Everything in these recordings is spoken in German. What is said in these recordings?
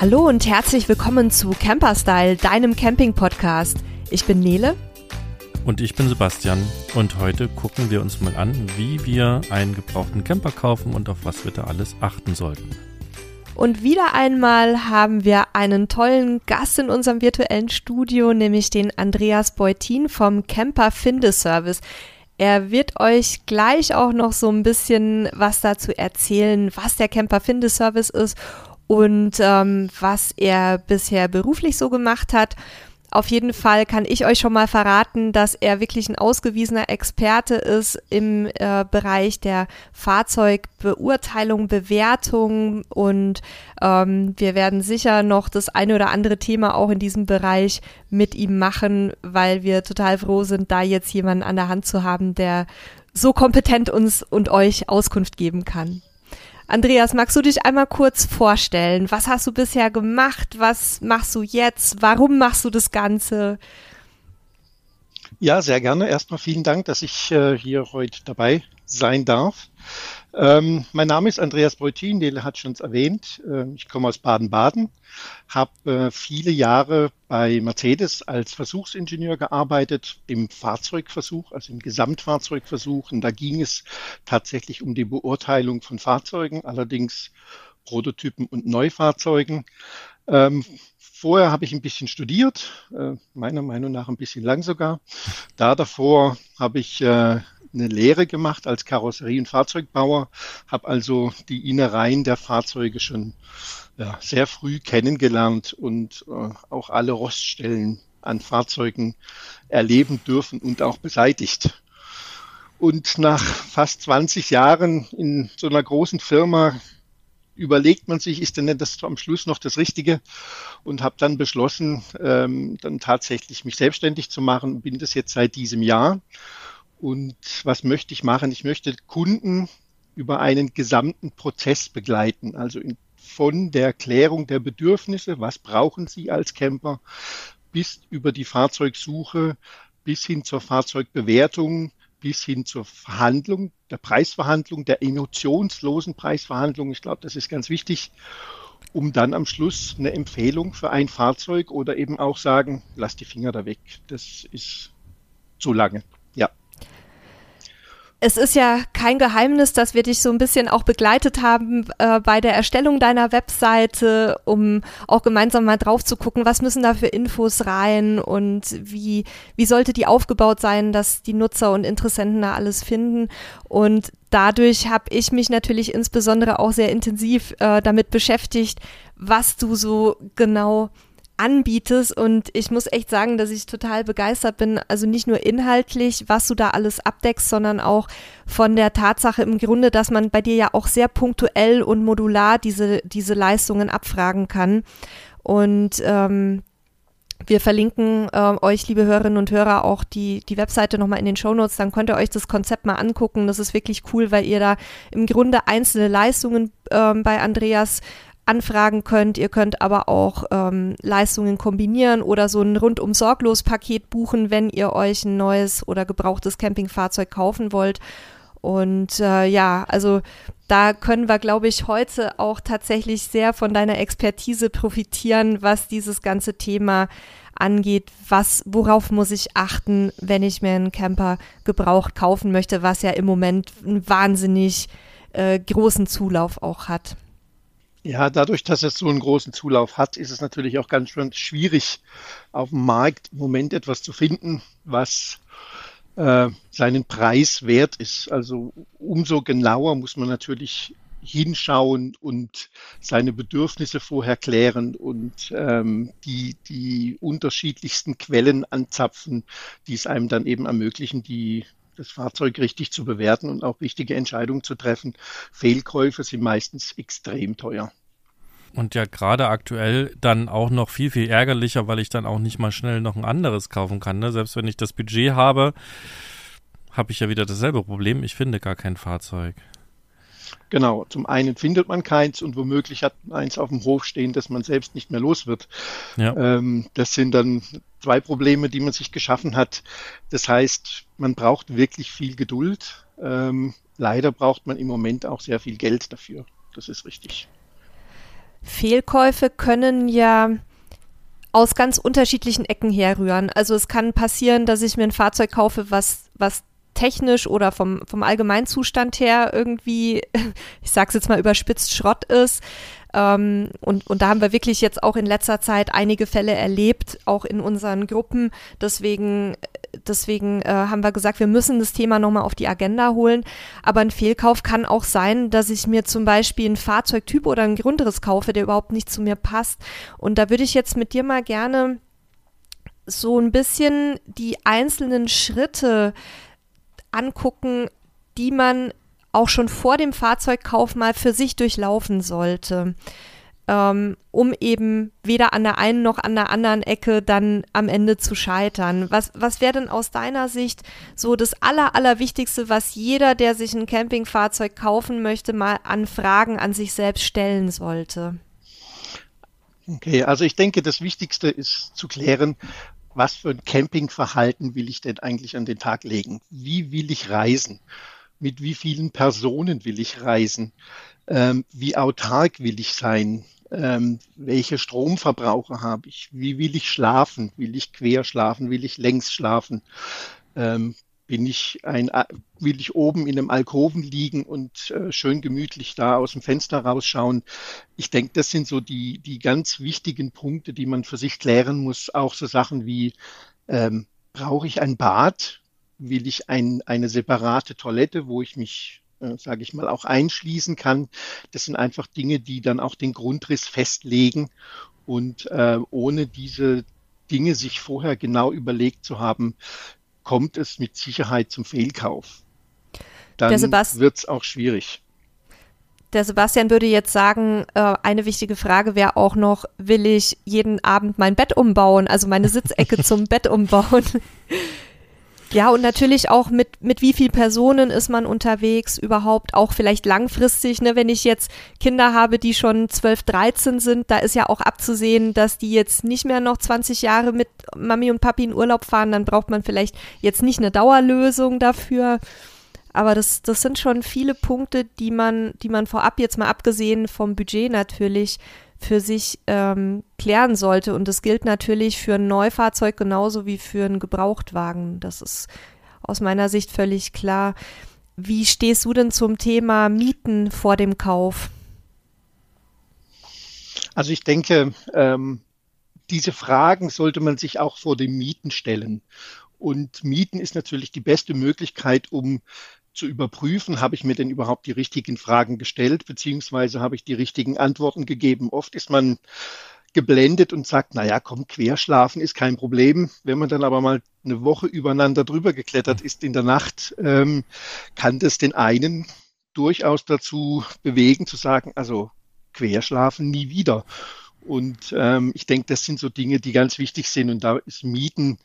Hallo und herzlich willkommen zu Camperstyle, deinem Camping-Podcast. Ich bin Nele. Und ich bin Sebastian. Und heute gucken wir uns mal an, wie wir einen gebrauchten Camper kaufen und auf was wir da alles achten sollten. Und wieder einmal haben wir einen tollen Gast in unserem virtuellen Studio, nämlich den Andreas Beutin vom Camper Findeservice. Er wird euch gleich auch noch so ein bisschen was dazu erzählen, was der Camper Findeservice ist und ähm, was er bisher beruflich so gemacht hat. Auf jeden Fall kann ich euch schon mal verraten, dass er wirklich ein ausgewiesener Experte ist im äh, Bereich der Fahrzeugbeurteilung, Bewertung und ähm, wir werden sicher noch das eine oder andere Thema auch in diesem Bereich mit ihm machen, weil wir total froh sind, da jetzt jemanden an der Hand zu haben, der so kompetent uns und euch Auskunft geben kann. Andreas, magst du dich einmal kurz vorstellen? Was hast du bisher gemacht? Was machst du jetzt? Warum machst du das Ganze? Ja, sehr gerne. Erstmal vielen Dank, dass ich äh, hier heute dabei sein darf. Ähm, mein Name ist Andreas Beutin, Dele hat schon erwähnt. Äh, ich komme aus Baden-Baden, habe äh, viele Jahre bei Mercedes als Versuchsingenieur gearbeitet im Fahrzeugversuch, also im Gesamtfahrzeugversuch. Und da ging es tatsächlich um die Beurteilung von Fahrzeugen, allerdings Prototypen und Neufahrzeugen. Ähm, vorher habe ich ein bisschen studiert, äh, meiner Meinung nach ein bisschen lang sogar. Da davor habe ich äh, eine Lehre gemacht als Karosserie- und Fahrzeugbauer, habe also die Innereien der Fahrzeuge schon ja, sehr früh kennengelernt und äh, auch alle Roststellen an Fahrzeugen erleben dürfen und auch beseitigt. Und nach fast 20 Jahren in so einer großen Firma überlegt man sich, ist denn das am Schluss noch das Richtige? Und habe dann beschlossen, ähm, dann tatsächlich mich selbstständig zu machen. Bin das jetzt seit diesem Jahr und was möchte ich machen? Ich möchte Kunden über einen gesamten Prozess begleiten, also in, von der Klärung der Bedürfnisse, was brauchen Sie als Camper, bis über die Fahrzeugsuche, bis hin zur Fahrzeugbewertung, bis hin zur Verhandlung, der Preisverhandlung, der emotionslosen Preisverhandlung. Ich glaube, das ist ganz wichtig, um dann am Schluss eine Empfehlung für ein Fahrzeug oder eben auch sagen, lass die Finger da weg. Das ist zu lange. Es ist ja kein Geheimnis, dass wir dich so ein bisschen auch begleitet haben äh, bei der Erstellung deiner Webseite, um auch gemeinsam mal drauf zu gucken, was müssen da für Infos rein und wie, wie sollte die aufgebaut sein, dass die Nutzer und Interessenten da alles finden. Und dadurch habe ich mich natürlich insbesondere auch sehr intensiv äh, damit beschäftigt, was du so genau anbietest und ich muss echt sagen, dass ich total begeistert bin, also nicht nur inhaltlich, was du da alles abdeckst, sondern auch von der Tatsache im Grunde, dass man bei dir ja auch sehr punktuell und modular diese, diese Leistungen abfragen kann und ähm, wir verlinken äh, euch, liebe Hörerinnen und Hörer, auch die, die Webseite nochmal in den Shownotes. Dann könnt ihr euch das Konzept mal angucken. Das ist wirklich cool, weil ihr da im Grunde einzelne Leistungen ähm, bei Andreas anfragen könnt. Ihr könnt aber auch ähm, Leistungen kombinieren oder so ein rundum sorglos Paket buchen, wenn ihr euch ein neues oder gebrauchtes Campingfahrzeug kaufen wollt. Und äh, ja, also da können wir, glaube ich, heute auch tatsächlich sehr von deiner Expertise profitieren, was dieses ganze Thema angeht. Was, worauf muss ich achten, wenn ich mir einen Camper gebraucht kaufen möchte, was ja im Moment einen wahnsinnig äh, großen Zulauf auch hat. Ja, dadurch, dass es so einen großen Zulauf hat, ist es natürlich auch ganz schön schwierig, auf dem Markt im Moment etwas zu finden, was äh, seinen Preis wert ist. Also umso genauer muss man natürlich hinschauen und seine Bedürfnisse vorher klären und ähm, die, die unterschiedlichsten Quellen anzapfen, die es einem dann eben ermöglichen, die das Fahrzeug richtig zu bewerten und auch richtige Entscheidungen zu treffen. Fehlkäufe sind meistens extrem teuer. Und ja, gerade aktuell dann auch noch viel, viel ärgerlicher, weil ich dann auch nicht mal schnell noch ein anderes kaufen kann. Ne? Selbst wenn ich das Budget habe, habe ich ja wieder dasselbe Problem. Ich finde gar kein Fahrzeug. Genau, zum einen findet man keins und womöglich hat man eins auf dem Hof stehen, das man selbst nicht mehr los wird. Ja. Ähm, das sind dann zwei Probleme, die man sich geschaffen hat. Das heißt, man braucht wirklich viel Geduld. Ähm, leider braucht man im Moment auch sehr viel Geld dafür. Das ist richtig. Fehlkäufe können ja aus ganz unterschiedlichen Ecken herrühren. Also es kann passieren, dass ich mir ein Fahrzeug kaufe, was, was technisch oder vom, vom Allgemeinzustand her irgendwie, ich sag's jetzt mal überspitzt, Schrott ist. Ähm, und, und da haben wir wirklich jetzt auch in letzter Zeit einige Fälle erlebt, auch in unseren Gruppen. Deswegen, deswegen äh, haben wir gesagt, wir müssen das Thema nochmal auf die Agenda holen. Aber ein Fehlkauf kann auch sein, dass ich mir zum Beispiel einen Fahrzeugtyp oder ein Grundriss kaufe, der überhaupt nicht zu mir passt. Und da würde ich jetzt mit dir mal gerne so ein bisschen die einzelnen Schritte angucken, die man auch schon vor dem Fahrzeugkauf mal für sich durchlaufen sollte, ähm, um eben weder an der einen noch an der anderen Ecke dann am Ende zu scheitern. Was, was wäre denn aus deiner Sicht so das Aller, Allerwichtigste, was jeder, der sich ein Campingfahrzeug kaufen möchte, mal an Fragen an sich selbst stellen sollte? Okay, also ich denke, das Wichtigste ist zu klären, was für ein Campingverhalten will ich denn eigentlich an den Tag legen? Wie will ich reisen? Mit wie vielen Personen will ich reisen, ähm, wie autark will ich sein, ähm, welche Stromverbraucher habe ich, wie will ich schlafen, will ich quer schlafen, will ich längs schlafen, ähm, bin ich ein, will ich oben in einem Alkoven liegen und äh, schön gemütlich da aus dem Fenster rausschauen. Ich denke, das sind so die, die ganz wichtigen Punkte, die man für sich klären muss. Auch so Sachen wie, ähm, brauche ich ein Bad? Will ich ein, eine separate Toilette, wo ich mich, äh, sage ich mal, auch einschließen kann. Das sind einfach Dinge, die dann auch den Grundriss festlegen und äh, ohne diese Dinge sich vorher genau überlegt zu haben, kommt es mit Sicherheit zum Fehlkauf. Dann wird es auch schwierig. Der Sebastian würde jetzt sagen, äh, eine wichtige Frage wäre auch noch, will ich jeden Abend mein Bett umbauen, also meine Sitzecke zum Bett umbauen? Ja, und natürlich auch mit, mit wie viel Personen ist man unterwegs überhaupt, auch vielleicht langfristig, ne, wenn ich jetzt Kinder habe, die schon 12, 13 sind, da ist ja auch abzusehen, dass die jetzt nicht mehr noch 20 Jahre mit Mami und Papi in Urlaub fahren, dann braucht man vielleicht jetzt nicht eine Dauerlösung dafür. Aber das, das sind schon viele Punkte, die man, die man vorab jetzt mal abgesehen vom Budget natürlich für sich ähm, klären sollte. Und das gilt natürlich für ein Neufahrzeug genauso wie für einen Gebrauchtwagen. Das ist aus meiner Sicht völlig klar. Wie stehst du denn zum Thema Mieten vor dem Kauf? Also ich denke, ähm, diese Fragen sollte man sich auch vor dem Mieten stellen. Und Mieten ist natürlich die beste Möglichkeit, um zu überprüfen, habe ich mir denn überhaupt die richtigen Fragen gestellt, beziehungsweise habe ich die richtigen Antworten gegeben. Oft ist man geblendet und sagt, naja, komm, querschlafen ist kein Problem. Wenn man dann aber mal eine Woche übereinander drüber geklettert ist in der Nacht, ähm, kann das den einen durchaus dazu bewegen, zu sagen, also querschlafen nie wieder. Und ähm, ich denke, das sind so Dinge, die ganz wichtig sind. Und da ist Mieten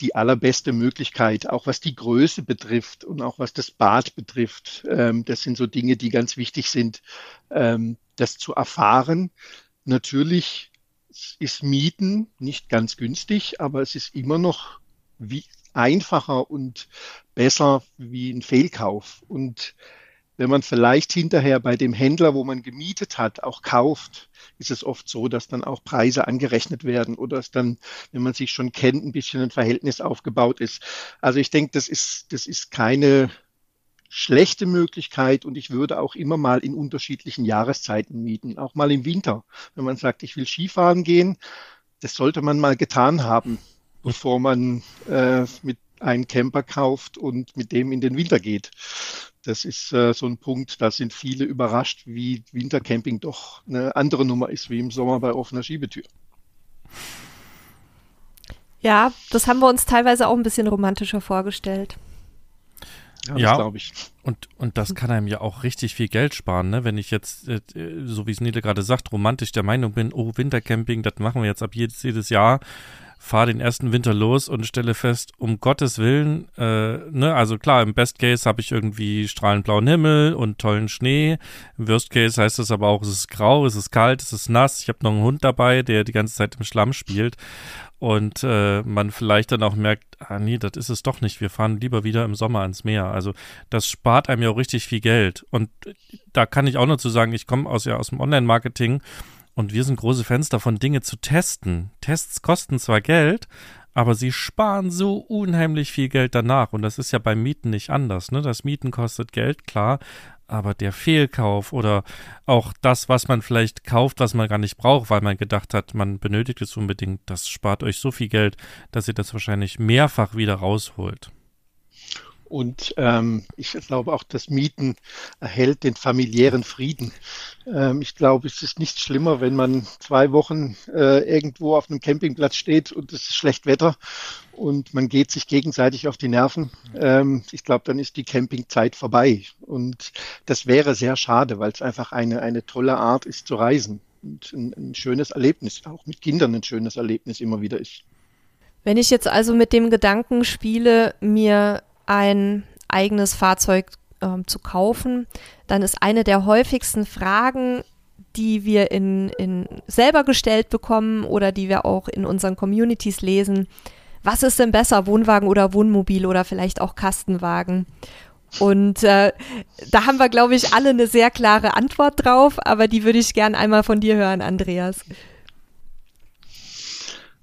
die allerbeste Möglichkeit, auch was die Größe betrifft und auch was das Bad betrifft. Ähm, das sind so Dinge, die ganz wichtig sind, ähm, das zu erfahren. Natürlich ist Mieten nicht ganz günstig, aber es ist immer noch wie einfacher und besser wie ein Fehlkauf. Und wenn man vielleicht hinterher bei dem Händler, wo man gemietet hat, auch kauft, ist es oft so, dass dann auch Preise angerechnet werden oder es dann, wenn man sich schon kennt, ein bisschen ein Verhältnis aufgebaut ist. Also ich denke, das ist, das ist keine schlechte Möglichkeit und ich würde auch immer mal in unterschiedlichen Jahreszeiten mieten, auch mal im Winter. Wenn man sagt, ich will Skifahren gehen, das sollte man mal getan haben, bevor man äh, mit einen Camper kauft und mit dem in den Winter geht. Das ist äh, so ein Punkt, da sind viele überrascht, wie Wintercamping doch eine andere Nummer ist wie im Sommer bei offener Schiebetür. Ja, das haben wir uns teilweise auch ein bisschen romantischer vorgestellt. Ja, ja glaube ich. Und, und das kann einem ja auch richtig viel Geld sparen, ne? Wenn ich jetzt, äh, so wie es Nele gerade sagt, romantisch der Meinung bin, oh, Wintercamping, das machen wir jetzt ab jedes, jedes Jahr fahre den ersten Winter los und stelle fest, um Gottes Willen, äh, ne, also klar, im Best Case habe ich irgendwie strahlend blauen Himmel und tollen Schnee. Im Worst Case heißt das aber auch, es ist grau, es ist kalt, es ist nass. Ich habe noch einen Hund dabei, der die ganze Zeit im Schlamm spielt. Und äh, man vielleicht dann auch merkt, ah nee, das ist es doch nicht. Wir fahren lieber wieder im Sommer ans Meer. Also das spart einem ja auch richtig viel Geld. Und da kann ich auch noch zu sagen, ich komme aus ja aus dem Online-Marketing Und wir sind große Fans davon, Dinge zu testen. Tests kosten zwar Geld, aber sie sparen so unheimlich viel Geld danach. Und das ist ja beim Mieten nicht anders. Ne? Das Mieten kostet Geld, klar, aber der Fehlkauf oder auch das, was man vielleicht kauft, was man gar nicht braucht, weil man gedacht hat, man benötigt es unbedingt, das spart euch so viel Geld, dass ihr das wahrscheinlich mehrfach wieder rausholt. Und ähm, ich glaube auch, das Mieten erhält den familiären Frieden. Ähm, ich glaube, es ist nicht schlimmer, wenn man zwei Wochen äh, irgendwo auf einem Campingplatz steht und es ist schlecht Wetter und man geht sich gegenseitig auf die Nerven. Ähm, ich glaube, dann ist die Campingzeit vorbei. Und das wäre sehr schade, weil es einfach eine, eine tolle Art ist zu reisen und ein, ein schönes Erlebnis, auch mit Kindern ein schönes Erlebnis immer wieder ist. Wenn ich jetzt also mit dem Gedanken spiele, mir ein eigenes Fahrzeug äh, zu kaufen, dann ist eine der häufigsten Fragen, die wir in, in selber gestellt bekommen oder die wir auch in unseren Communities lesen, was ist denn besser, Wohnwagen oder Wohnmobil oder vielleicht auch Kastenwagen? Und äh, da haben wir, glaube ich, alle eine sehr klare Antwort drauf, aber die würde ich gern einmal von dir hören, Andreas.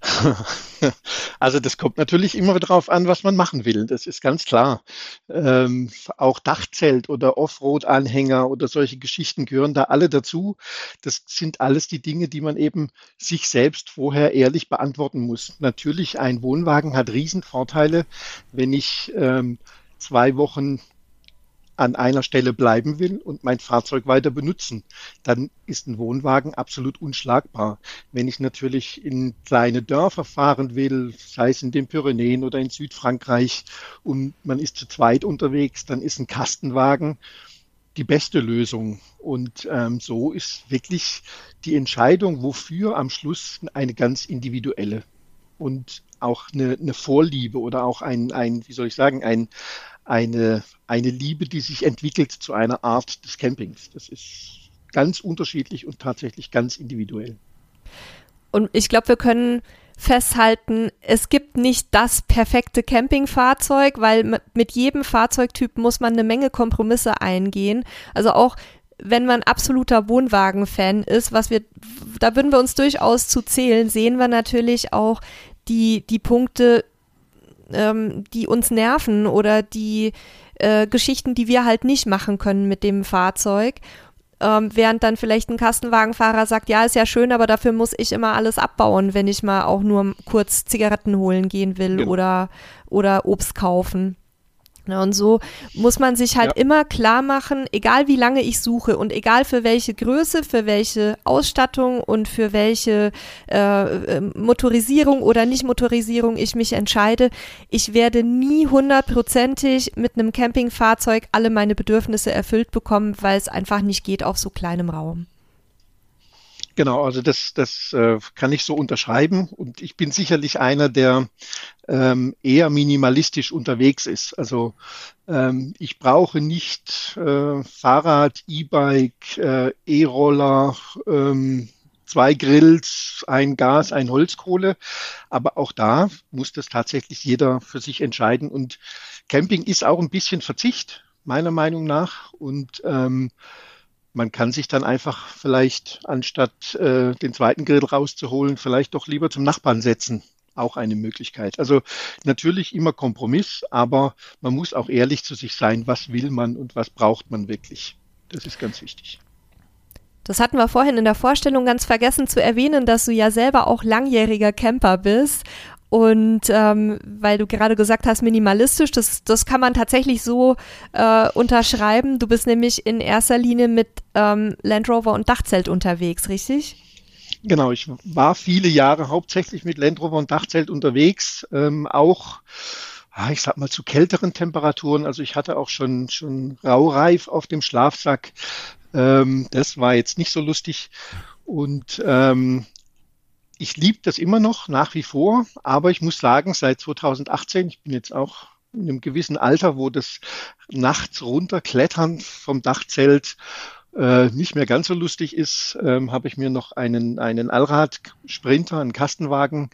Also das kommt natürlich immer darauf an, was man machen will. Das ist ganz klar. Ähm, auch Dachzelt oder Offroad-Anhänger oder solche Geschichten gehören da alle dazu. Das sind alles die Dinge, die man eben sich selbst vorher ehrlich beantworten muss. Natürlich, ein Wohnwagen hat Riesenvorteile, wenn ich ähm, zwei Wochen an einer Stelle bleiben will und mein Fahrzeug weiter benutzen, dann ist ein Wohnwagen absolut unschlagbar. Wenn ich natürlich in kleine Dörfer fahren will, sei es in den Pyrenäen oder in Südfrankreich und man ist zu zweit unterwegs, dann ist ein Kastenwagen die beste Lösung. Und ähm, so ist wirklich die Entscheidung, wofür am Schluss eine ganz individuelle und auch eine, eine Vorliebe oder auch ein, ein, wie soll ich sagen, ein, eine, eine Liebe, die sich entwickelt zu einer Art des Campings. Das ist ganz unterschiedlich und tatsächlich ganz individuell. Und ich glaube, wir können festhalten, es gibt nicht das perfekte Campingfahrzeug, weil mit jedem Fahrzeugtyp muss man eine Menge Kompromisse eingehen. Also auch wenn man absoluter Wohnwagen-Fan ist, was wir, da würden wir uns durchaus zu zählen, sehen wir natürlich auch die, die Punkte, ähm, die uns nerven oder die äh, Geschichten, die wir halt nicht machen können mit dem Fahrzeug. Ähm, während dann vielleicht ein Kastenwagenfahrer sagt, ja, ist ja schön, aber dafür muss ich immer alles abbauen, wenn ich mal auch nur kurz Zigaretten holen gehen will genau. oder, oder Obst kaufen. Ne, und so muss man sich halt ja. immer klar machen, egal wie lange ich suche und egal für welche Größe, für welche Ausstattung und für welche äh, ähm, Motorisierung oder Nicht-Motorisierung ich mich entscheide, ich werde nie hundertprozentig mit einem Campingfahrzeug alle meine Bedürfnisse erfüllt bekommen, weil es einfach nicht geht auf so kleinem Raum. Genau, also das, das äh, kann ich so unterschreiben und ich bin sicherlich einer, der ähm, eher minimalistisch unterwegs ist. Also ähm, ich brauche nicht äh, Fahrrad, E-Bike, äh, E-Roller, ähm, zwei Grills, ein Gas, ein Holzkohle. Aber auch da muss das tatsächlich jeder für sich entscheiden. Und Camping ist auch ein bisschen Verzicht, meiner Meinung nach. Und ähm, man kann sich dann einfach vielleicht, anstatt äh, den zweiten Grill rauszuholen, vielleicht doch lieber zum Nachbarn setzen. Auch eine Möglichkeit. Also natürlich immer Kompromiss, aber man muss auch ehrlich zu sich sein, was will man und was braucht man wirklich. Das ist ganz wichtig. Das hatten wir vorhin in der Vorstellung ganz vergessen zu erwähnen, dass du ja selber auch langjähriger Camper bist und ähm, weil du gerade gesagt hast, minimalistisch, das, das kann man tatsächlich so äh, unterschreiben. Du bist nämlich in erster Linie mit ähm, Land Rover und Dachzelt unterwegs, richtig? Genau, ich war viele Jahre hauptsächlich mit Land Rover und Dachzelt unterwegs, ähm, auch ah, ich sag mal zu kälteren Temperaturen. Also ich hatte auch schon schon Raureif auf dem Schlafsack. Ähm, das war jetzt nicht so lustig. Und ähm, ich liebe das immer noch nach wie vor, aber ich muss sagen, seit 2018, ich bin jetzt auch in einem gewissen Alter, wo das nachts runterklettern vom Dachzelt äh, nicht mehr ganz so lustig ist, ähm, habe ich mir noch einen, einen Allrad-Sprinter, einen Kastenwagen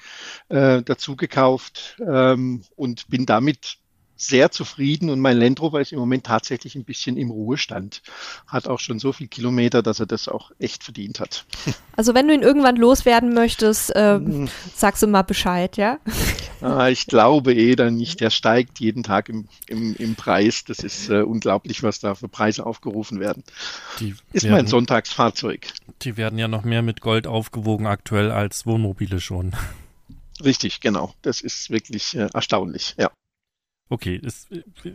äh, dazu gekauft ähm, und bin damit sehr zufrieden und mein Land Rover ist im Moment tatsächlich ein bisschen im Ruhestand. Hat auch schon so viel Kilometer, dass er das auch echt verdient hat. Also wenn du ihn irgendwann loswerden möchtest, äh, sagst du mal Bescheid, ja? Ah, ich glaube eh dann nicht. Der steigt jeden Tag im, im, im Preis. Das ist äh, unglaublich, was da für Preise aufgerufen werden. Die ist werden, mein Sonntagsfahrzeug. Die werden ja noch mehr mit Gold aufgewogen aktuell als Wohnmobile schon. Richtig, genau. Das ist wirklich äh, erstaunlich, ja. Okay, es,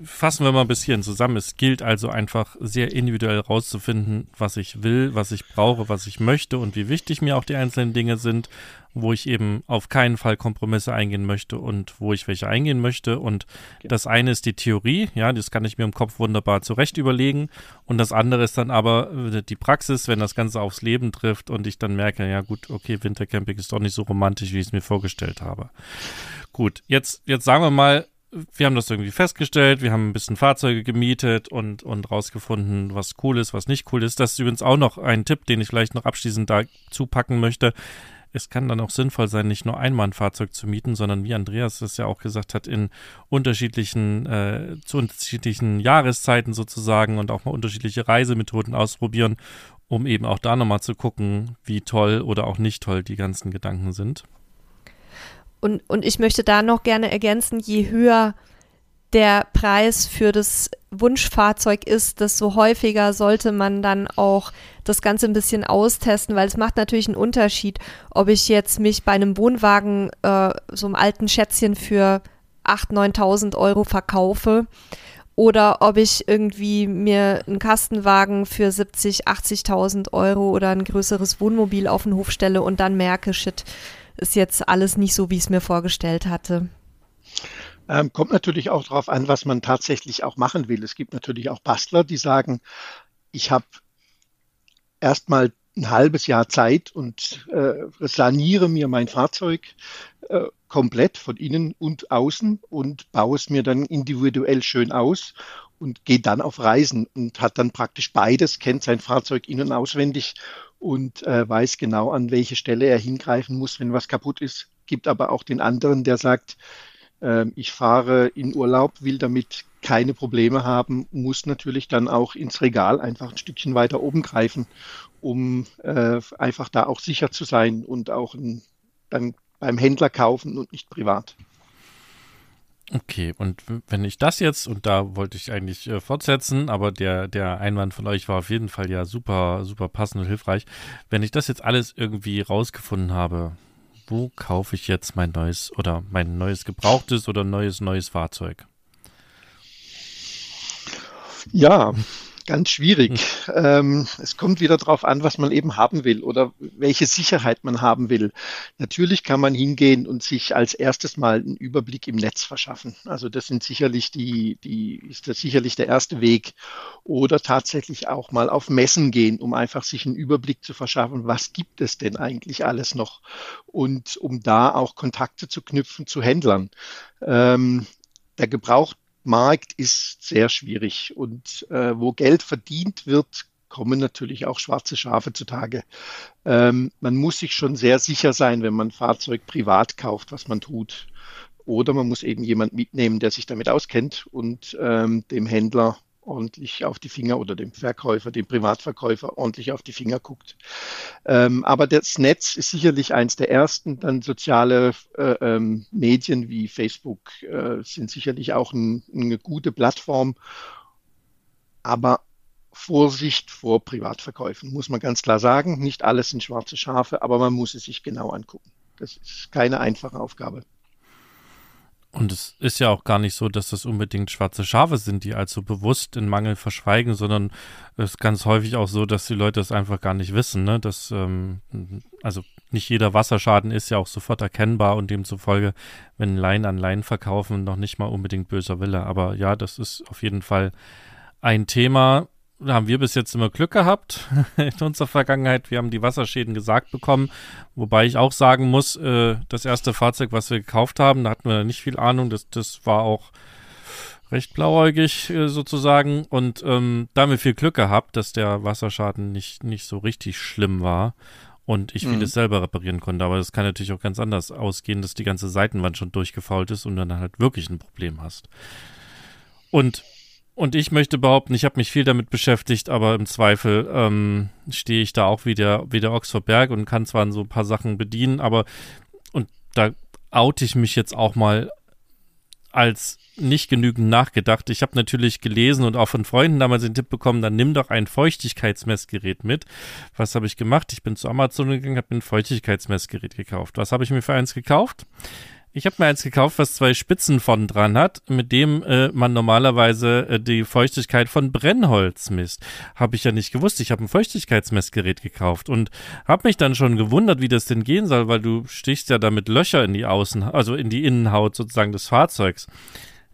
fassen wir mal ein bisschen zusammen. Es gilt also einfach sehr individuell rauszufinden, was ich will, was ich brauche, was ich möchte und wie wichtig mir auch die einzelnen Dinge sind, wo ich eben auf keinen Fall Kompromisse eingehen möchte und wo ich welche eingehen möchte. Und okay. das eine ist die Theorie, ja, das kann ich mir im Kopf wunderbar zurecht überlegen. Und das andere ist dann aber äh, die Praxis, wenn das Ganze aufs Leben trifft und ich dann merke, ja gut, okay, Wintercamping ist doch nicht so romantisch, wie ich es mir vorgestellt habe. Gut, jetzt, jetzt sagen wir mal, wir haben das irgendwie festgestellt, wir haben ein bisschen Fahrzeuge gemietet und, und rausgefunden, was cool ist, was nicht cool ist. Das ist übrigens auch noch ein Tipp, den ich vielleicht noch abschließend dazu packen möchte. Es kann dann auch sinnvoll sein, nicht nur einmal ein Fahrzeug zu mieten, sondern wie Andreas es ja auch gesagt hat, in unterschiedlichen, äh, zu unterschiedlichen Jahreszeiten sozusagen und auch mal unterschiedliche Reisemethoden ausprobieren, um eben auch da nochmal zu gucken, wie toll oder auch nicht toll die ganzen Gedanken sind. Und, und ich möchte da noch gerne ergänzen, je höher der Preis für das Wunschfahrzeug ist, desto häufiger sollte man dann auch das Ganze ein bisschen austesten, weil es macht natürlich einen Unterschied, ob ich jetzt mich bei einem Wohnwagen, äh, so einem alten Schätzchen für 8.000, 9.000 Euro verkaufe oder ob ich irgendwie mir einen Kastenwagen für 70, 80.000 Euro oder ein größeres Wohnmobil auf den Hof stelle und dann merke, shit, ist jetzt alles nicht so, wie ich es mir vorgestellt hatte. Ähm, kommt natürlich auch darauf an, was man tatsächlich auch machen will. Es gibt natürlich auch Bastler, die sagen, ich habe erstmal ein halbes Jahr Zeit und äh, saniere mir mein Fahrzeug äh, komplett von innen und außen und baue es mir dann individuell schön aus und geht dann auf Reisen und hat dann praktisch beides, kennt sein Fahrzeug innen auswendig und äh, weiß genau, an welche Stelle er hingreifen muss, wenn was kaputt ist. Gibt aber auch den anderen, der sagt, äh, ich fahre in Urlaub, will damit keine Probleme haben, muss natürlich dann auch ins Regal einfach ein Stückchen weiter oben greifen, um äh, einfach da auch sicher zu sein und auch ein, dann beim Händler kaufen und nicht privat. Okay, und wenn ich das jetzt, und da wollte ich eigentlich äh, fortsetzen, aber der, der Einwand von euch war auf jeden Fall ja super, super passend und hilfreich. Wenn ich das jetzt alles irgendwie rausgefunden habe, wo kaufe ich jetzt mein neues oder mein neues gebrauchtes oder neues, neues Fahrzeug? Ja, Ganz schwierig. Hm. Ähm, es kommt wieder darauf an, was man eben haben will oder welche Sicherheit man haben will. Natürlich kann man hingehen und sich als erstes mal einen Überblick im Netz verschaffen. Also das sind sicherlich die, die ist das sicherlich der erste Weg. Oder tatsächlich auch mal auf Messen gehen, um einfach sich einen Überblick zu verschaffen, was gibt es denn eigentlich alles noch und um da auch Kontakte zu knüpfen zu Händlern. Ähm, der Gebraucht Markt ist sehr schwierig und äh, wo Geld verdient wird, kommen natürlich auch schwarze Schafe zutage. Ähm, man muss sich schon sehr sicher sein, wenn man ein Fahrzeug privat kauft, was man tut. Oder man muss eben jemand mitnehmen, der sich damit auskennt und ähm, dem Händler ordentlich auf die Finger oder dem Verkäufer, dem Privatverkäufer ordentlich auf die Finger guckt. Ähm, aber das Netz ist sicherlich eins der ersten. Dann soziale äh, ähm, Medien wie Facebook äh, sind sicherlich auch ein, eine gute Plattform. Aber Vorsicht vor Privatverkäufen, muss man ganz klar sagen. Nicht alles sind schwarze Schafe, aber man muss es sich genau angucken. Das ist keine einfache Aufgabe. Und es ist ja auch gar nicht so, dass das unbedingt schwarze Schafe sind, die also bewusst in Mangel verschweigen, sondern es ist ganz häufig auch so, dass die Leute es einfach gar nicht wissen. Ne? Dass, ähm, also nicht jeder Wasserschaden ist ja auch sofort erkennbar und demzufolge, wenn Laien an Laien verkaufen, noch nicht mal unbedingt böser Wille. Aber ja, das ist auf jeden Fall ein Thema, haben wir bis jetzt immer Glück gehabt in unserer Vergangenheit. Wir haben die Wasserschäden gesagt bekommen, wobei ich auch sagen muss, äh, das erste Fahrzeug, was wir gekauft haben, da hatten wir nicht viel Ahnung. Das, das war auch recht blauäugig äh, sozusagen und ähm, da haben wir viel Glück gehabt, dass der Wasserschaden nicht, nicht so richtig schlimm war und ich mhm. vieles selber reparieren konnte. Aber das kann natürlich auch ganz anders ausgehen, dass die ganze Seitenwand schon durchgefault ist und dann halt wirklich ein Problem hast. Und und ich möchte behaupten, ich habe mich viel damit beschäftigt, aber im Zweifel ähm, stehe ich da auch wie der, wie der vor Berg und kann zwar so ein paar Sachen bedienen, aber und da oute ich mich jetzt auch mal als nicht genügend nachgedacht. Ich habe natürlich gelesen und auch von Freunden damals den Tipp bekommen, dann nimm doch ein Feuchtigkeitsmessgerät mit. Was habe ich gemacht? Ich bin zu Amazon gegangen, habe mir ein Feuchtigkeitsmessgerät gekauft. Was habe ich mir für eins gekauft? Ich habe mir eins gekauft, was zwei Spitzen von dran hat, mit dem äh, man normalerweise äh, die Feuchtigkeit von Brennholz misst. Habe ich ja nicht gewusst. Ich habe ein Feuchtigkeitsmessgerät gekauft und habe mich dann schon gewundert, wie das denn gehen soll, weil du stichst ja damit Löcher in die Außen, also in die Innenhaut sozusagen des Fahrzeugs.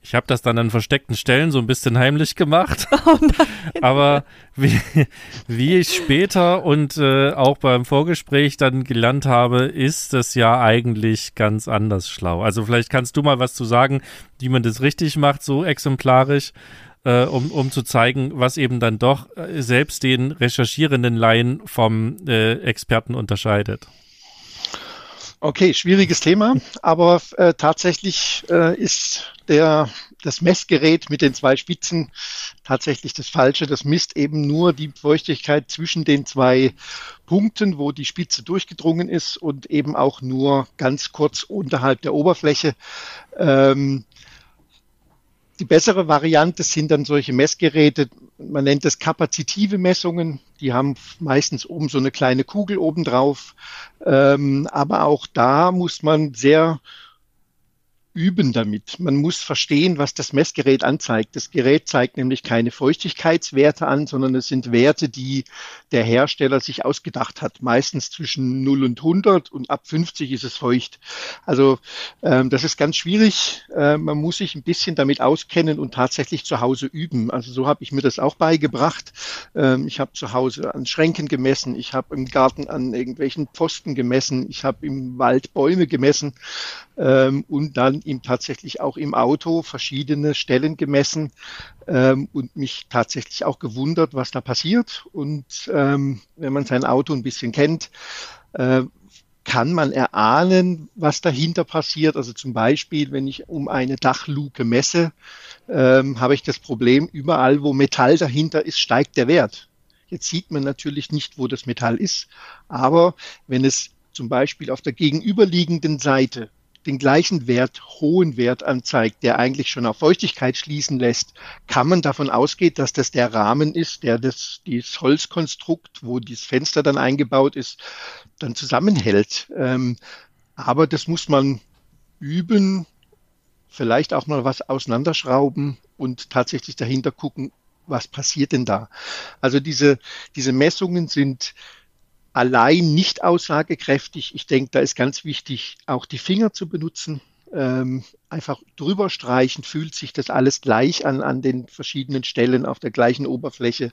Ich habe das dann an versteckten Stellen so ein bisschen heimlich gemacht. Oh Aber wie, wie ich später und äh, auch beim Vorgespräch dann gelernt habe, ist das ja eigentlich ganz anders schlau. Also vielleicht kannst du mal was zu sagen, wie man das richtig macht, so exemplarisch, äh, um, um zu zeigen, was eben dann doch äh, selbst den recherchierenden Laien vom äh, Experten unterscheidet. Okay, schwieriges Thema, aber äh, tatsächlich äh, ist der, das Messgerät mit den zwei Spitzen tatsächlich das Falsche. Das misst eben nur die Feuchtigkeit zwischen den zwei Punkten, wo die Spitze durchgedrungen ist und eben auch nur ganz kurz unterhalb der Oberfläche. Ähm, die bessere Variante sind dann solche Messgeräte, man nennt das kapazitive Messungen, die haben meistens oben so eine kleine Kugel obendrauf. Ähm, aber auch da muss man sehr üben damit. Man muss verstehen, was das Messgerät anzeigt. Das Gerät zeigt nämlich keine Feuchtigkeitswerte an, sondern es sind Werte, die der Hersteller sich ausgedacht hat. Meistens zwischen 0 und 100 und ab 50 ist es feucht. Also ähm, das ist ganz schwierig. Äh, man muss sich ein bisschen damit auskennen und tatsächlich zu Hause üben. Also so habe ich mir das auch beigebracht. Ähm, ich habe zu Hause an Schränken gemessen. Ich habe im Garten an irgendwelchen Pfosten gemessen. Ich habe im Wald Bäume gemessen ähm, und dann ihm tatsächlich auch im Auto verschiedene Stellen gemessen ähm, und mich tatsächlich auch gewundert, was da passiert. Und ähm, wenn man sein Auto ein bisschen kennt, äh, kann man erahnen, was dahinter passiert. Also zum Beispiel, wenn ich um eine Dachluke messe, ähm, habe ich das Problem, überall, wo Metall dahinter ist, steigt der Wert. Jetzt sieht man natürlich nicht, wo das Metall ist, aber wenn es zum Beispiel auf der gegenüberliegenden Seite den gleichen Wert, hohen Wert anzeigt, der eigentlich schon auf Feuchtigkeit schließen lässt, kann man davon ausgehen, dass das der Rahmen ist, der das, dieses Holzkonstrukt, wo dieses Fenster dann eingebaut ist, dann zusammenhält. Ähm, aber das muss man üben, vielleicht auch mal was auseinanderschrauben und tatsächlich dahinter gucken, was passiert denn da. Also diese, diese Messungen sind allein nicht aussagekräftig. Ich denke, da ist ganz wichtig, auch die Finger zu benutzen. Ähm, einfach drüber streichen, fühlt sich das alles gleich an, an den verschiedenen Stellen auf der gleichen Oberfläche.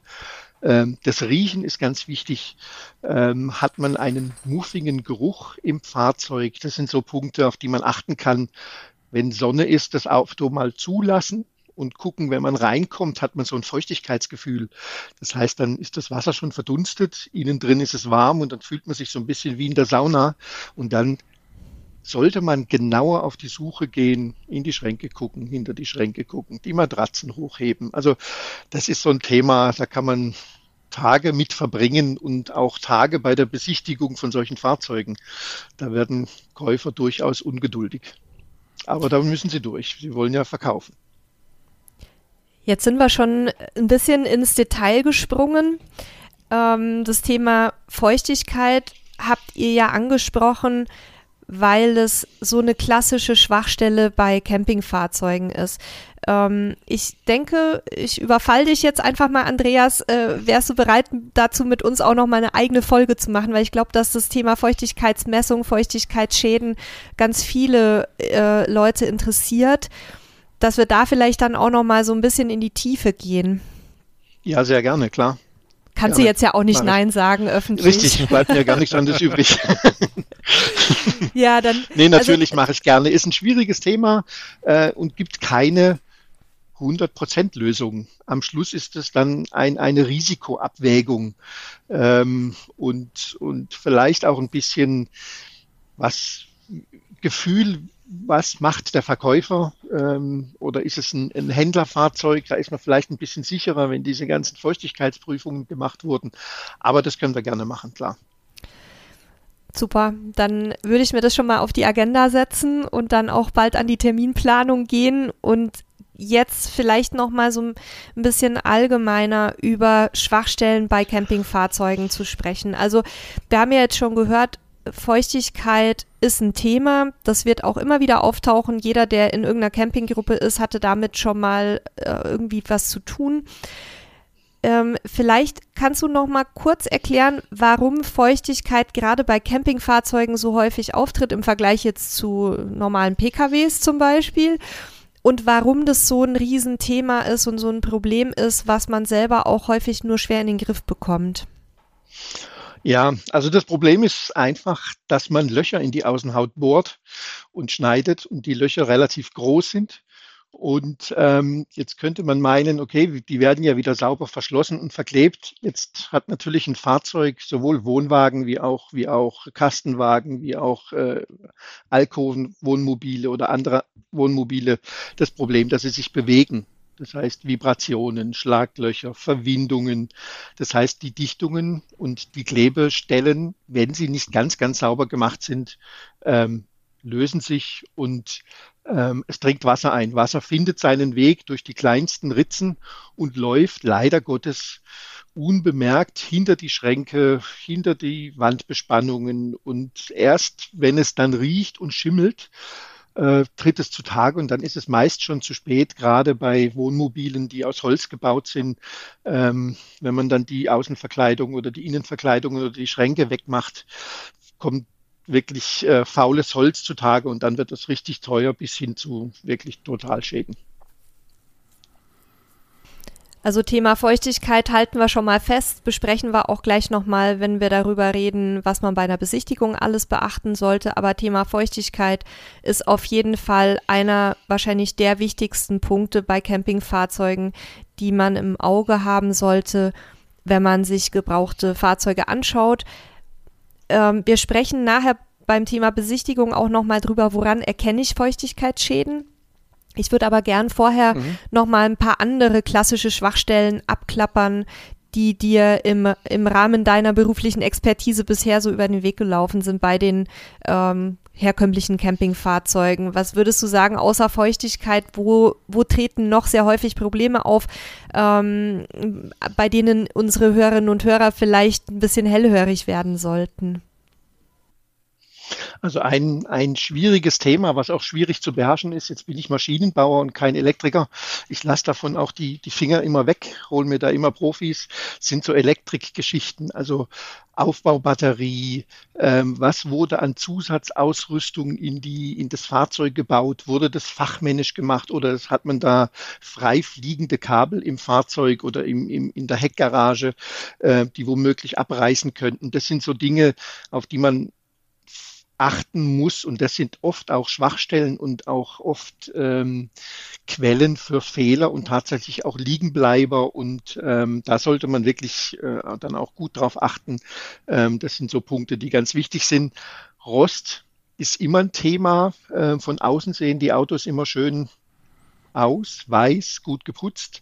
Ähm, das Riechen ist ganz wichtig. Ähm, hat man einen muffigen Geruch im Fahrzeug? Das sind so Punkte, auf die man achten kann. Wenn Sonne ist, das Auto mal zulassen, und gucken, wenn man reinkommt, hat man so ein Feuchtigkeitsgefühl. Das heißt, dann ist das Wasser schon verdunstet, innen drin ist es warm und dann fühlt man sich so ein bisschen wie in der Sauna und dann sollte man genauer auf die Suche gehen, in die Schränke gucken, hinter die Schränke gucken, die Matratzen hochheben. Also das ist so ein Thema, da kann man Tage mit verbringen und auch Tage bei der Besichtigung von solchen Fahrzeugen. Da werden Käufer durchaus ungeduldig. Aber da müssen sie durch. Sie wollen ja verkaufen. Jetzt sind wir schon ein bisschen ins Detail gesprungen. Ähm, das Thema Feuchtigkeit habt ihr ja angesprochen, weil es so eine klassische Schwachstelle bei Campingfahrzeugen ist. Ähm, ich denke, ich überfall dich jetzt einfach mal, Andreas. Äh, wärst du bereit, dazu mit uns auch noch mal eine eigene Folge zu machen? Weil ich glaube, dass das Thema Feuchtigkeitsmessung, Feuchtigkeitsschäden ganz viele äh, Leute interessiert dass wir da vielleicht dann auch noch mal so ein bisschen in die Tiefe gehen. Ja, sehr gerne, klar. Kannst gerne. du jetzt ja auch nicht Nein sagen öffentlich. Richtig, bleibt mir gar nichts anderes übrig. ja, dann. Nee, also natürlich also, mache ich gerne. Ist ein schwieriges Thema äh, und gibt keine 100% Lösung. Am Schluss ist es dann ein, eine Risikoabwägung ähm, und, und vielleicht auch ein bisschen, was Gefühl, was macht der Verkäufer ähm, oder ist es ein, ein, Händlerfahrzeug? Da ist man vielleicht ein bisschen sicherer, wenn diese ganzen Feuchtigkeitsprüfungen gemacht wurden. Aber das können wir gerne machen, klar. Super, dann würde ich mir das schon mal auf die Agenda setzen und dann auch bald an die Terminplanung gehen und jetzt vielleicht noch mal so ein bisschen allgemeiner über Schwachstellen bei Campingfahrzeugen zu sprechen. Also wir haben ja jetzt schon gehört, Feuchtigkeit ist ein Thema. Das wird auch immer wieder auftauchen. Jeder, der in irgendeiner Campinggruppe ist, hatte damit schon mal äh, irgendwie was zu tun. Ähm, vielleicht kannst du noch mal kurz erklären, warum Feuchtigkeit gerade bei Campingfahrzeugen so häufig auftritt im Vergleich jetzt zu normalen PKWs zum Beispiel und warum das so ein Riesenthema ist und so ein Problem ist, was man selber auch häufig nur schwer in den Griff bekommt. Ja, also das Problem ist einfach, dass man Löcher in die Außenhaut bohrt und schneidet und die Löcher relativ groß sind. Und ähm, jetzt könnte man meinen, okay, die werden ja wieder sauber verschlossen und verklebt. Jetzt hat natürlich ein Fahrzeug sowohl Wohnwagen wie auch, wie auch Kastenwagen, wie auch äh, Alkoven, Wohnmobile oder andere Wohnmobile das Problem, dass sie sich bewegen. Das heißt Vibrationen, Schlaglöcher, Verwindungen. Das heißt, die Dichtungen und die Klebestellen, wenn sie nicht ganz, ganz sauber gemacht sind, ähm, lösen sich und ähm, es dringt Wasser ein. Wasser findet seinen Weg durch die kleinsten Ritzen und läuft leider Gottes unbemerkt hinter die Schränke, hinter die Wandbespannungen und erst wenn es dann riecht und schimmelt, äh, tritt es zutage und dann ist es meist schon zu spät, gerade bei Wohnmobilen, die aus Holz gebaut sind. Ähm, wenn man dann die Außenverkleidung oder die Innenverkleidung oder die Schränke wegmacht, kommt wirklich äh, faules Holz zutage und dann wird es richtig teuer bis hin zu wirklich Totalschäden. Also Thema Feuchtigkeit halten wir schon mal fest, besprechen wir auch gleich nochmal, wenn wir darüber reden, was man bei einer Besichtigung alles beachten sollte. Aber Thema Feuchtigkeit ist auf jeden Fall einer wahrscheinlich der wichtigsten Punkte bei Campingfahrzeugen, die man im Auge haben sollte, wenn man sich gebrauchte Fahrzeuge anschaut. Ähm, wir sprechen nachher beim Thema Besichtigung auch nochmal drüber, woran erkenne ich Feuchtigkeitsschäden. Ich würde aber gern vorher mhm. noch mal ein paar andere klassische Schwachstellen abklappern, die dir im, im Rahmen deiner beruflichen Expertise bisher so über den Weg gelaufen sind bei den ähm, herkömmlichen Campingfahrzeugen. Was würdest du sagen, außer Feuchtigkeit, wo, wo treten noch sehr häufig Probleme auf, ähm, bei denen unsere Hörerinnen und Hörer vielleicht ein bisschen hellhörig werden sollten? Also ein, ein schwieriges Thema, was auch schwierig zu beherrschen ist. Jetzt bin ich Maschinenbauer und kein Elektriker. Ich lasse davon auch die, die Finger immer weg, hole mir da immer Profis, sind so Elektrikgeschichten, also Aufbaubatterie, ähm, was wurde an Zusatzausrüstung in, die, in das Fahrzeug gebaut, wurde das fachmännisch gemacht oder hat man da frei fliegende Kabel im Fahrzeug oder im, im, in der Heckgarage, äh, die womöglich abreißen könnten. Das sind so Dinge, auf die man achten muss. Und das sind oft auch Schwachstellen und auch oft ähm, Quellen für Fehler und tatsächlich auch Liegenbleiber. Und ähm, da sollte man wirklich äh, dann auch gut drauf achten. Ähm, das sind so Punkte, die ganz wichtig sind. Rost ist immer ein Thema. Äh, von außen sehen die Autos immer schön aus, weiß, gut geputzt.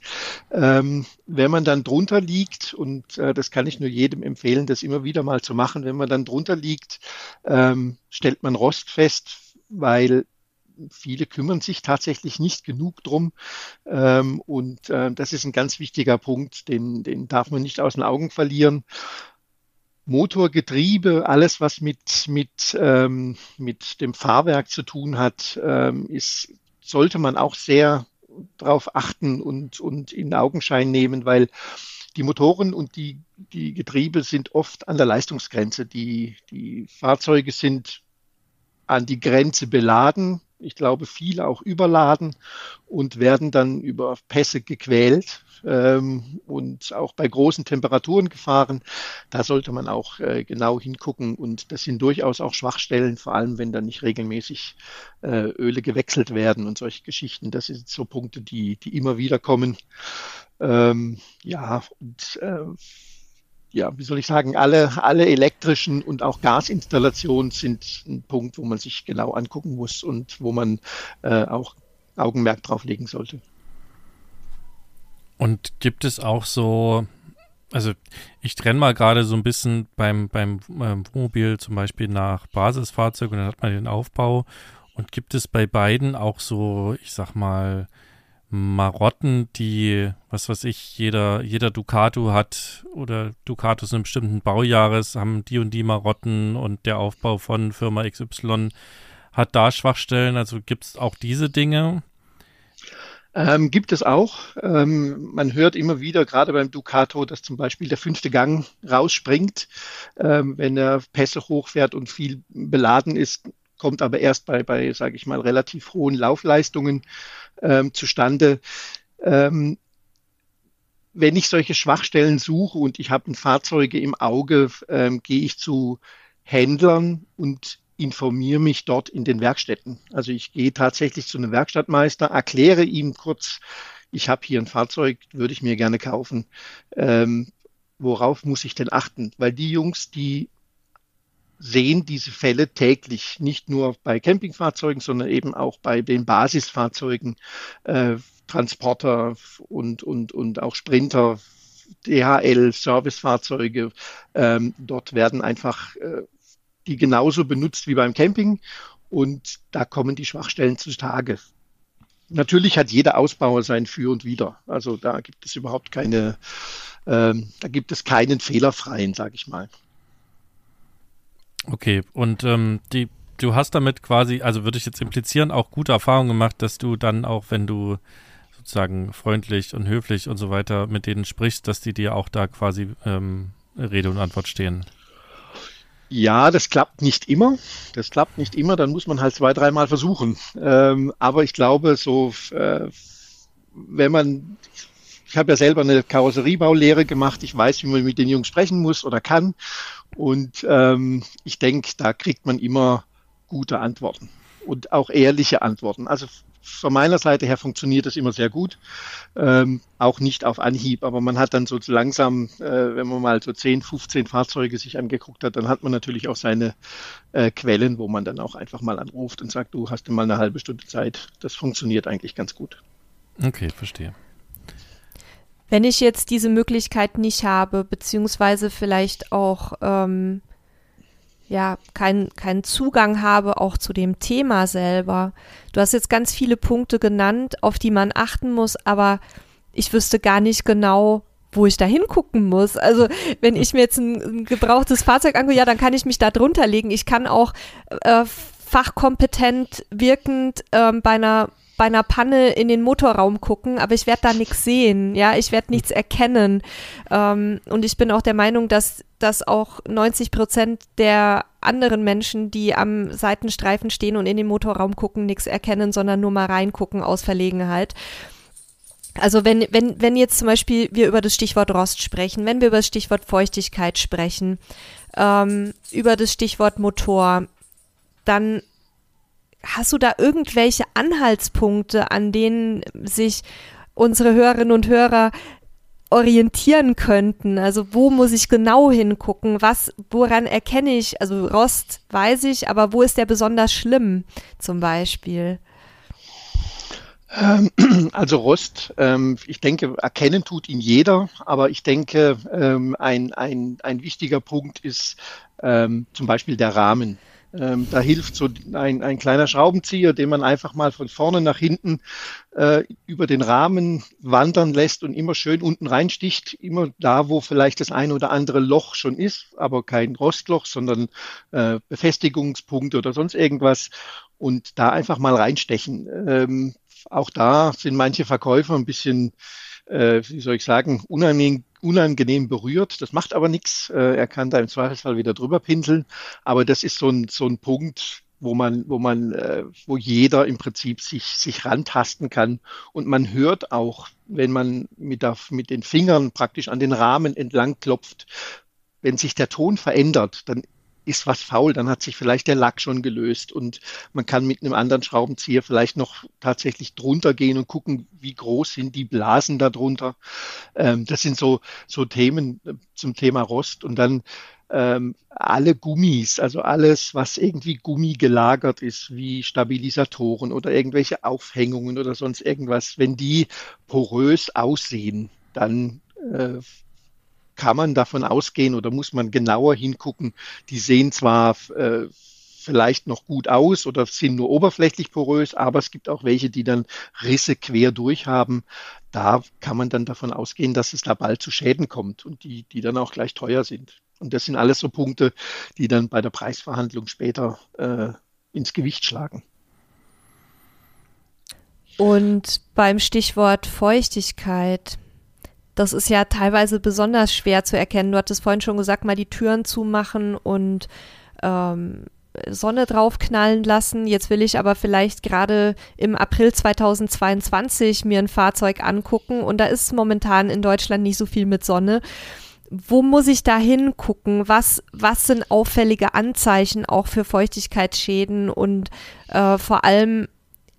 Ähm, wenn man dann drunter liegt, und äh, das kann ich nur jedem empfehlen, das immer wieder mal zu machen, wenn man dann drunter liegt, ähm, stellt man Rost fest, weil viele kümmern sich tatsächlich nicht genug drum. Ähm, und äh, das ist ein ganz wichtiger Punkt, den, den darf man nicht aus den Augen verlieren. Motorgetriebe, alles was mit, mit, ähm, mit dem Fahrwerk zu tun hat, ähm, ist sollte man auch sehr darauf achten und, und in Augenschein nehmen, weil die Motoren und die, die Getriebe sind oft an der Leistungsgrenze. Die, die Fahrzeuge sind an die Grenze beladen ich glaube, viele auch überladen und werden dann über Pässe gequält ähm, und auch bei großen Temperaturen gefahren. Da sollte man auch äh, genau hingucken und das sind durchaus auch Schwachstellen, vor allem wenn dann nicht regelmäßig äh, Öle gewechselt werden und solche Geschichten. Das sind so Punkte, die, die immer wieder kommen. Ähm, ja, und äh, ja, wie soll ich sagen, alle, alle elektrischen und auch Gasinstallationen sind ein Punkt, wo man sich genau angucken muss und wo man äh, auch Augenmerk drauf legen sollte. Und gibt es auch so, also ich trenne mal gerade so ein bisschen beim, beim ähm, Wohnmobil zum Beispiel nach Basisfahrzeug und dann hat man den Aufbau. Und gibt es bei beiden auch so, ich sag mal, Marotten, die, was weiß ich, jeder, jeder Ducato hat oder Ducatos in bestimmten Baujahres haben die und die Marotten und der Aufbau von Firma XY hat da Schwachstellen. Also gibt es auch diese Dinge? Ähm, gibt es auch. Ähm, man hört immer wieder, gerade beim Ducato, dass zum Beispiel der fünfte Gang rausspringt, ähm, wenn er Pässe hochfährt und viel beladen ist, kommt aber erst bei, bei sage ich mal, relativ hohen Laufleistungen ähm, zustande. Ähm, wenn ich solche Schwachstellen suche und ich habe Fahrzeuge im Auge, ähm, gehe ich zu Händlern und informiere mich dort in den Werkstätten. Also ich gehe tatsächlich zu einem Werkstattmeister, erkläre ihm kurz, ich habe hier ein Fahrzeug, würde ich mir gerne kaufen. Ähm, worauf muss ich denn achten? Weil die Jungs, die sehen diese Fälle täglich, nicht nur bei Campingfahrzeugen, sondern eben auch bei den Basisfahrzeugen, äh, Transporter und, und, und auch Sprinter, DHL, Servicefahrzeuge. Ähm, dort werden einfach äh, die genauso benutzt wie beim Camping und da kommen die Schwachstellen zutage. Natürlich hat jeder Ausbauer sein Für und Wider. Also da gibt es überhaupt keine, ähm, da gibt es keinen fehlerfreien, sage ich mal. Okay, und ähm, die, du hast damit quasi, also würde ich jetzt implizieren, auch gute Erfahrungen gemacht, dass du dann auch, wenn du sozusagen freundlich und höflich und so weiter mit denen sprichst, dass die dir auch da quasi ähm, Rede und Antwort stehen. Ja, das klappt nicht immer. Das klappt nicht immer. Dann muss man halt zwei, dreimal versuchen. Ähm, aber ich glaube, so, äh, wenn man, ich habe ja selber eine Karosseriebaulehre gemacht. Ich weiß, wie man mit den Jungs sprechen muss oder kann. Und ähm, ich denke, da kriegt man immer gute Antworten und auch ehrliche Antworten. Also von meiner Seite her funktioniert das immer sehr gut. Ähm, auch nicht auf Anhieb, aber man hat dann so langsam, äh, wenn man mal so 10, 15 Fahrzeuge sich angeguckt hat, dann hat man natürlich auch seine äh, Quellen, wo man dann auch einfach mal anruft und sagt, du hast mal eine halbe Stunde Zeit. Das funktioniert eigentlich ganz gut. Okay, verstehe. Wenn ich jetzt diese Möglichkeit nicht habe, beziehungsweise vielleicht auch ähm, ja keinen keinen Zugang habe auch zu dem Thema selber. Du hast jetzt ganz viele Punkte genannt, auf die man achten muss, aber ich wüsste gar nicht genau, wo ich da hingucken muss. Also wenn ich mir jetzt ein, ein gebrauchtes Fahrzeug angucke, ja, dann kann ich mich da drunter legen. Ich kann auch äh, fachkompetent wirkend ähm, bei einer bei einer Panne in den Motorraum gucken, aber ich werde da nichts sehen, ja, ich werde nichts erkennen. Ähm, und ich bin auch der Meinung, dass, dass auch 90 Prozent der anderen Menschen, die am Seitenstreifen stehen und in den Motorraum gucken, nichts erkennen, sondern nur mal reingucken aus Verlegenheit. Also wenn, wenn, wenn jetzt zum Beispiel wir über das Stichwort Rost sprechen, wenn wir über das Stichwort Feuchtigkeit sprechen, ähm, über das Stichwort Motor, dann Hast du da irgendwelche Anhaltspunkte, an denen sich unsere Hörerinnen und Hörer orientieren könnten? Also wo muss ich genau hingucken? Was, woran erkenne ich? Also Rost weiß ich, aber wo ist der besonders schlimm zum Beispiel? Ähm, also Rost, ähm, ich denke, erkennen tut ihn jeder, aber ich denke, ähm, ein, ein, ein wichtiger Punkt ist zum Beispiel der Rahmen. Ähm, da hilft so ein, ein kleiner Schraubenzieher, den man einfach mal von vorne nach hinten äh, über den Rahmen wandern lässt und immer schön unten reinsticht, immer da, wo vielleicht das ein oder andere Loch schon ist, aber kein Rostloch, sondern äh, Befestigungspunkt oder sonst irgendwas und da einfach mal reinstechen. Ähm, auch da sind manche Verkäufer ein bisschen äh, wie soll ich sagen, unangenehm, unangenehm berührt. Das macht aber nichts. Äh, er kann da im Zweifelsfall wieder drüber pinseln. Aber das ist so ein, so ein Punkt, wo man, wo man, äh, wo jeder im Prinzip sich, sich rantasten kann. Und man hört auch, wenn man mit, der, mit den Fingern praktisch an den Rahmen entlang klopft, wenn sich der Ton verändert, dann ist was faul, dann hat sich vielleicht der Lack schon gelöst und man kann mit einem anderen Schraubenzieher vielleicht noch tatsächlich drunter gehen und gucken, wie groß sind die Blasen darunter. Ähm, das sind so, so Themen äh, zum Thema Rost und dann ähm, alle Gummis, also alles, was irgendwie Gummi gelagert ist, wie Stabilisatoren oder irgendwelche Aufhängungen oder sonst irgendwas, wenn die porös aussehen, dann äh, kann man davon ausgehen oder muss man genauer hingucken. Die sehen zwar äh, vielleicht noch gut aus oder sind nur oberflächlich porös, aber es gibt auch welche, die dann Risse quer durch haben. Da kann man dann davon ausgehen, dass es da bald zu Schäden kommt und die, die dann auch gleich teuer sind. Und das sind alles so Punkte, die dann bei der Preisverhandlung später äh, ins Gewicht schlagen. Und beim Stichwort Feuchtigkeit, das ist ja teilweise besonders schwer zu erkennen. Du hattest vorhin schon gesagt, mal die Türen zumachen und ähm, Sonne draufknallen lassen. Jetzt will ich aber vielleicht gerade im April 2022 mir ein Fahrzeug angucken und da ist momentan in Deutschland nicht so viel mit Sonne. Wo muss ich da hingucken? Was, was sind auffällige Anzeichen auch für Feuchtigkeitsschäden und äh, vor allem,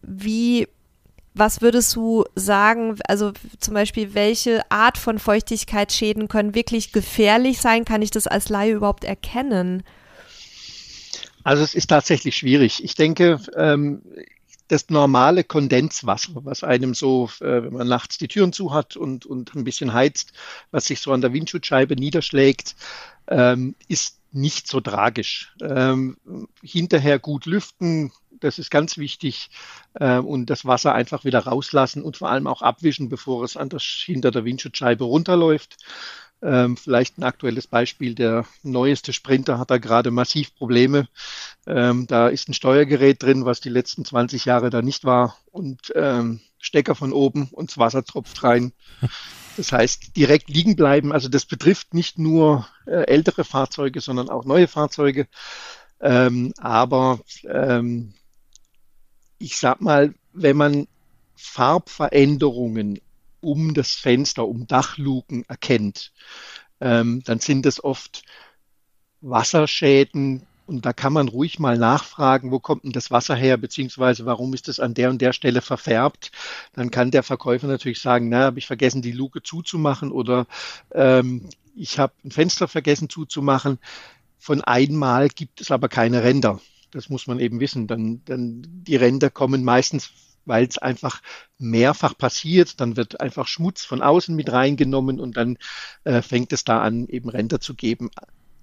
wie was würdest du sagen, also zum Beispiel, welche Art von Feuchtigkeitsschäden können wirklich gefährlich sein? Kann ich das als Laie überhaupt erkennen? Also es ist tatsächlich schwierig. Ich denke, ähm, das normale Kondenswasser, was einem so, äh, wenn man nachts die Türen zu hat und, und ein bisschen heizt, was sich so an der Windschutzscheibe niederschlägt, ähm, ist nicht so tragisch. Ähm, hinterher gut lüften, das ist ganz wichtig. Äh, und das Wasser einfach wieder rauslassen und vor allem auch abwischen, bevor es an hinter der Windschutzscheibe runterläuft. Ähm, vielleicht ein aktuelles Beispiel. Der neueste Sprinter hat da gerade massiv Probleme. Ähm, da ist ein Steuergerät drin, was die letzten 20 Jahre da nicht war und ähm, Stecker von oben und das Wasser tropft rein. Das heißt, direkt liegen bleiben. Also das betrifft nicht nur äh, ältere Fahrzeuge, sondern auch neue Fahrzeuge. Ähm, aber ähm, ich sag mal, wenn man Farbveränderungen um das Fenster, um Dachluken erkennt, ähm, dann sind es oft Wasserschäden und da kann man ruhig mal nachfragen, wo kommt denn das Wasser her, beziehungsweise warum ist es an der und der Stelle verfärbt. Dann kann der Verkäufer natürlich sagen, na, habe ich vergessen, die Luke zuzumachen oder ähm, ich habe ein Fenster vergessen zuzumachen. Von einmal gibt es aber keine Ränder. Das muss man eben wissen. Dann, dann die Ränder kommen meistens, weil es einfach mehrfach passiert. Dann wird einfach Schmutz von außen mit reingenommen und dann äh, fängt es da an, eben Ränder zu geben.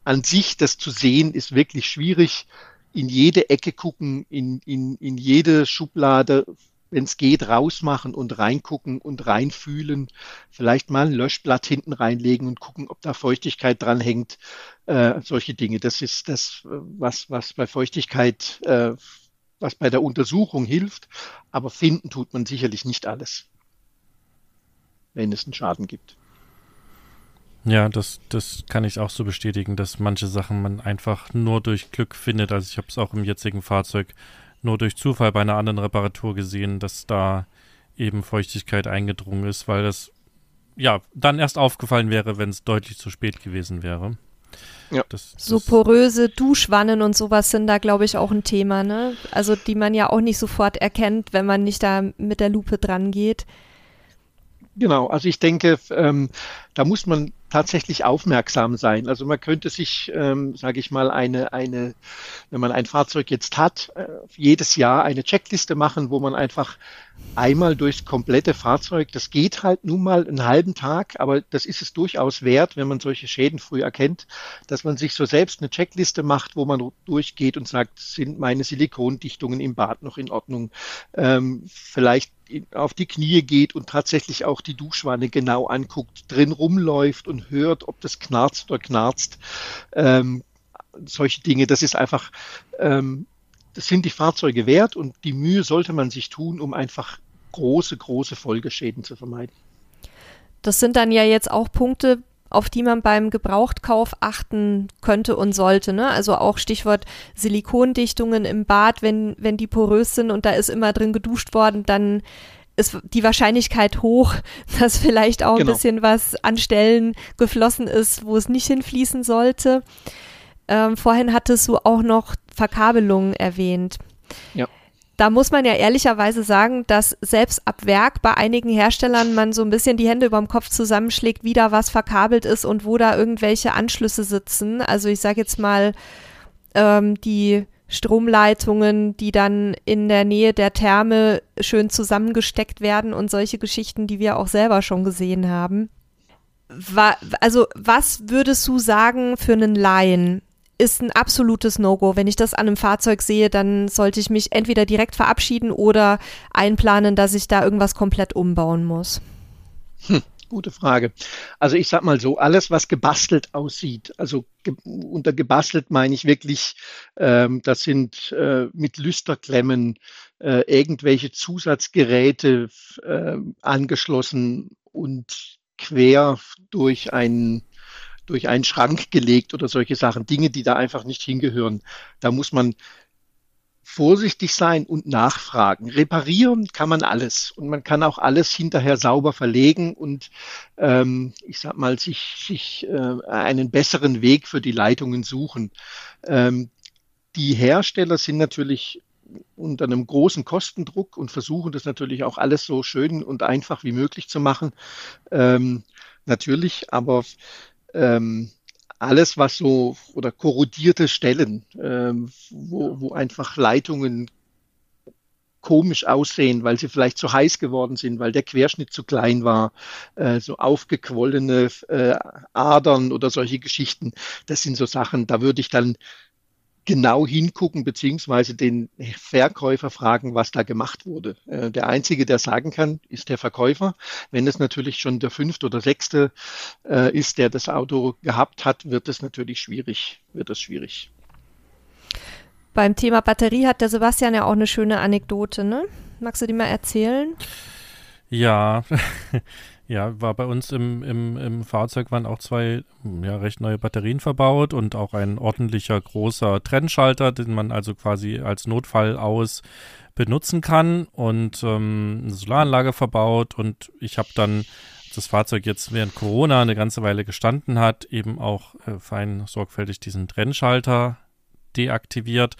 An sich das zu sehen ist wirklich schwierig. In jede Ecke gucken, in, in, in jede Schublade wenn es geht, rausmachen und reingucken und reinfühlen. Vielleicht mal ein Löschblatt hinten reinlegen und gucken, ob da Feuchtigkeit dran hängt. Äh, solche Dinge. Das ist das, was, was bei Feuchtigkeit, äh, was bei der Untersuchung hilft. Aber finden tut man sicherlich nicht alles, wenn es einen Schaden gibt. Ja, das, das kann ich auch so bestätigen, dass manche Sachen man einfach nur durch Glück findet. Also ich habe es auch im jetzigen Fahrzeug nur durch Zufall bei einer anderen Reparatur gesehen, dass da eben Feuchtigkeit eingedrungen ist, weil das ja dann erst aufgefallen wäre, wenn es deutlich zu spät gewesen wäre. Ja. Das, das so poröse Duschwannen und sowas sind da, glaube ich, auch ein Thema, ne? Also die man ja auch nicht sofort erkennt, wenn man nicht da mit der Lupe dran geht. Genau, also ich denke, ähm, da muss man tatsächlich aufmerksam sein. Also man könnte sich, ähm, sage ich mal, eine, eine, wenn man ein Fahrzeug jetzt hat, äh, jedes Jahr eine Checkliste machen, wo man einfach einmal durchs komplette Fahrzeug, das geht halt nun mal einen halben Tag, aber das ist es durchaus wert, wenn man solche Schäden früh erkennt, dass man sich so selbst eine Checkliste macht, wo man durchgeht und sagt, sind meine Silikondichtungen im Bad noch in Ordnung? Ähm, vielleicht auf die Knie geht und tatsächlich auch die Duschwanne genau anguckt, drin rumläuft und hört, ob das knarzt oder knarzt. Ähm, solche Dinge, das ist einfach, ähm, das sind die Fahrzeuge wert und die Mühe sollte man sich tun, um einfach große, große Folgeschäden zu vermeiden. Das sind dann ja jetzt auch Punkte, auf die man beim Gebrauchtkauf achten könnte und sollte. Ne? Also auch Stichwort Silikondichtungen im Bad, wenn, wenn die porös sind und da ist immer drin geduscht worden, dann ist die Wahrscheinlichkeit hoch, dass vielleicht auch genau. ein bisschen was an Stellen geflossen ist, wo es nicht hinfließen sollte. Ähm, vorhin hattest du auch noch Verkabelungen erwähnt. Ja. Da muss man ja ehrlicherweise sagen, dass selbst ab Werk bei einigen Herstellern man so ein bisschen die Hände über dem Kopf zusammenschlägt, wie da was verkabelt ist und wo da irgendwelche Anschlüsse sitzen. Also ich sage jetzt mal, ähm, die Stromleitungen, die dann in der Nähe der Therme schön zusammengesteckt werden und solche Geschichten, die wir auch selber schon gesehen haben. Also was würdest du sagen für einen Laien? Ist ein absolutes No-Go. Wenn ich das an einem Fahrzeug sehe, dann sollte ich mich entweder direkt verabschieden oder einplanen, dass ich da irgendwas komplett umbauen muss. Hm. Gute Frage. Also ich sag mal so, alles, was gebastelt aussieht, also ge unter gebastelt meine ich wirklich, ähm, das sind äh, mit Lüsterklemmen äh, irgendwelche Zusatzgeräte äh, angeschlossen und quer durch einen durch einen Schrank gelegt oder solche Sachen, Dinge, die da einfach nicht hingehören. Da muss man vorsichtig sein und nachfragen. Reparieren kann man alles und man kann auch alles hinterher sauber verlegen und ähm, ich sag mal sich, sich äh, einen besseren Weg für die Leitungen suchen. Ähm, die Hersteller sind natürlich unter einem großen Kostendruck und versuchen das natürlich auch alles so schön und einfach wie möglich zu machen. Ähm, natürlich, aber ähm, alles, was so oder korrodierte Stellen, ähm, wo, wo einfach Leitungen komisch aussehen, weil sie vielleicht zu heiß geworden sind, weil der Querschnitt zu klein war, äh, so aufgequollene äh, Adern oder solche Geschichten. Das sind so Sachen, da würde ich dann genau hingucken, beziehungsweise den Verkäufer fragen, was da gemacht wurde. Äh, der Einzige, der sagen kann, ist der Verkäufer. Wenn es natürlich schon der fünfte oder sechste äh, ist, der das Auto gehabt hat, wird es natürlich schwierig, wird es schwierig. Beim Thema Batterie hat der Sebastian ja auch eine schöne Anekdote, ne? Magst du die mal erzählen? Ja, Ja, war bei uns im, im, im Fahrzeug waren auch zwei ja, recht neue Batterien verbaut und auch ein ordentlicher großer Trennschalter, den man also quasi als Notfall aus benutzen kann und ähm, eine Solaranlage verbaut und ich habe dann das Fahrzeug jetzt während Corona eine ganze Weile gestanden hat, eben auch äh, fein sorgfältig diesen Trennschalter deaktiviert.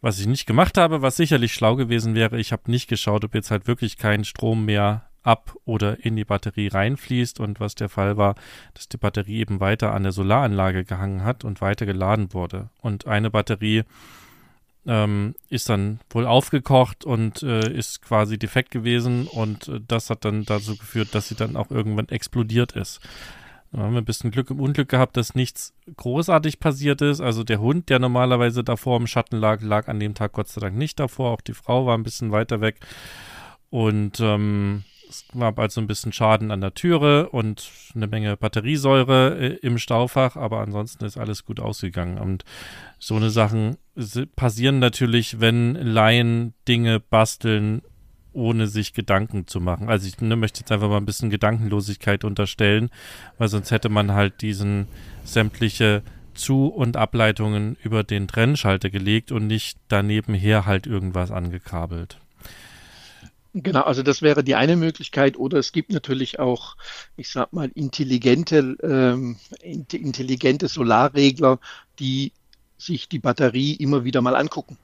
Was ich nicht gemacht habe, was sicherlich schlau gewesen wäre, ich habe nicht geschaut, ob jetzt halt wirklich kein Strom mehr ab oder in die Batterie reinfließt und was der Fall war, dass die Batterie eben weiter an der Solaranlage gehangen hat und weiter geladen wurde. Und eine Batterie ähm, ist dann wohl aufgekocht und äh, ist quasi defekt gewesen und äh, das hat dann dazu geführt, dass sie dann auch irgendwann explodiert ist. Da haben wir ein bisschen Glück im Unglück gehabt, dass nichts großartig passiert ist. Also der Hund, der normalerweise davor im Schatten lag, lag an dem Tag Gott sei Dank nicht davor. Auch die Frau war ein bisschen weiter weg. Und ähm, es gab also ein bisschen Schaden an der Türe und eine Menge Batteriesäure äh, im Staufach, aber ansonsten ist alles gut ausgegangen. Und so eine Sachen passieren natürlich, wenn Laien Dinge basteln, ohne sich Gedanken zu machen. Also ich ne, möchte jetzt einfach mal ein bisschen Gedankenlosigkeit unterstellen, weil sonst hätte man halt diesen sämtliche Zu- und Ableitungen über den Trennschalter gelegt und nicht daneben her halt irgendwas angekabelt. Genau, also das wäre die eine Möglichkeit. Oder es gibt natürlich auch, ich sag mal, intelligente, ähm, intelligente Solarregler, die sich die Batterie immer wieder mal angucken